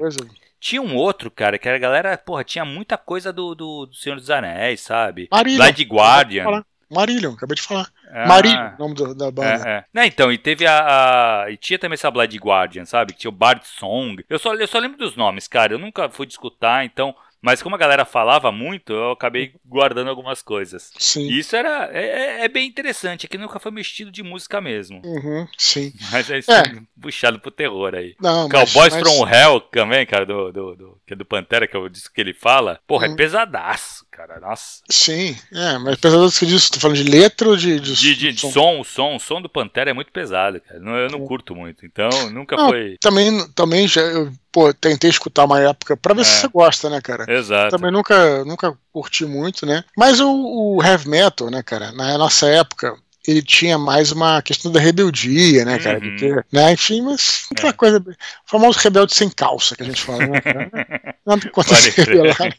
Tinha um outro, cara, que a galera, porra, tinha muita coisa do, do, do Senhor dos Anéis, sabe?
Marillion.
Guardian.
Marillion, acabei de falar. Ah, Marillion, nome do, da banda.
É, é. Não, então, e teve a, a, E tinha também essa Blood Guardian, sabe? Que tinha o Bard Song. Eu só, eu só lembro dos nomes, cara. Eu nunca fui discutir, então. Mas como a galera falava muito, eu acabei guardando algumas coisas.
Sim.
E isso era, é, é, é bem interessante, é que nunca foi meu estilo de música mesmo.
Uhum, sim.
Mas é, é. puxado pro terror aí.
Não,
Cowboys
mas,
from Hell também, cara, do, do, do, que é do Pantera, que é o disco que ele fala. Porra, é uhum. é pesadaço, cara, nossa.
Sim, é, mas pesadaço que disso, tô falando de letra ou de, de,
de, de, de som? som? O som, o som do Pantera é muito pesado, cara. Eu não curto muito, então nunca
não,
foi...
Também, também já... Eu pô, tentei escutar uma época pra ver é. se você gosta, né, cara?
Exato.
Também nunca, nunca curti muito, né? Mas o, o heavy metal, né, cara, na nossa época, ele tinha mais uma questão da rebeldia, né, cara? Uhum. Ter, né? Enfim, mas aquela é. coisa. O famoso rebelde sem calça que a gente fala, né, cara? Nada lá.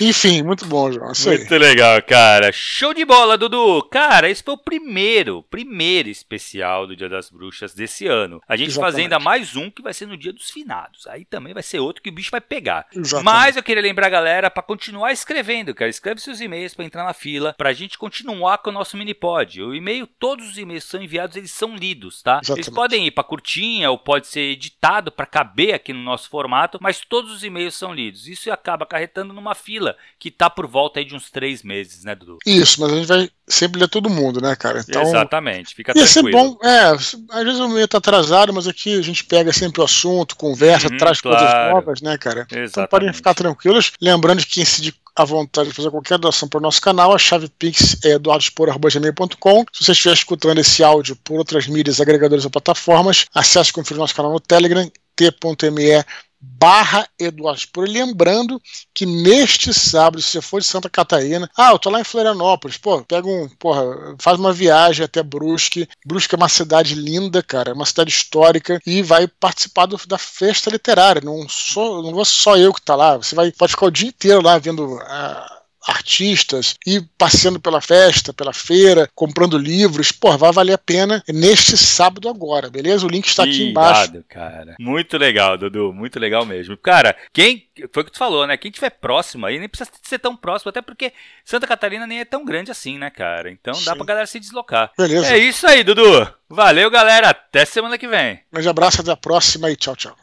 Enfim, muito bom, João. Isso
muito aí. legal, cara. Show de bola, Dudu. Cara, esse foi o primeiro, primeiro especial do Dia das Bruxas desse ano. A gente Exatamente. fazer ainda mais um que vai ser no Dia dos Finados. Aí também vai ser outro que o bicho vai pegar. Exatamente. Mas eu queria lembrar a galera para continuar escrevendo, cara. Escreve seus e-mails para entrar na fila, pra gente continuar com o nosso mini pod. O e-mail, todos os e-mails são enviados, eles são lidos, tá? Exatamente. Eles podem ir para curtinha ou pode ser editado para caber aqui no nosso formato, mas todos os e-mails são lidos. Isso acaba acarretando numa fila que tá por volta aí de uns três meses, né, Dudu?
Isso, mas a gente vai sempre ler todo mundo, né, cara?
Então, Exatamente, fica
ia tranquilo. Ia ser bom, é, às vezes o e-mail tá atrasado, mas aqui a gente pega sempre o assunto, conversa, uhum, traz claro. coisas novas, né, cara? Exatamente. Então podem ficar tranquilos. Lembrando que quem se à vontade de fazer qualquer doação para o nosso canal. A chave Pix é eduardospor.com. Se você estiver escutando esse áudio por outras mídias, agregadores ou plataformas, acesse e confira nosso canal no Telegram, t.me barra Eduardo Spor. Lembrando que neste sábado, se você for de Santa Catarina, ah, eu tô lá em Florianópolis, pô, pega um, porra, faz uma viagem até Brusque. Brusque é uma cidade linda, cara, é uma cidade histórica e vai participar do, da festa literária. Não sou, não vou só eu que tá lá, você vai pode ficar o dia inteiro lá vendo artistas e passeando pela festa, pela feira, comprando livros, pô, vai valer a pena neste sábado agora, beleza? O link está aqui embaixo.
cara. Muito legal, Dudu, muito legal mesmo. Cara, quem foi o que tu falou, né? Quem tiver próximo aí nem precisa ser tão próximo, até porque Santa Catarina nem é tão grande assim, né, cara? Então Sim. dá pra galera se deslocar. Beleza. É isso aí, Dudu. Valeu, galera. Até semana que vem.
Um grande abraço, até a próxima e tchau, tchau.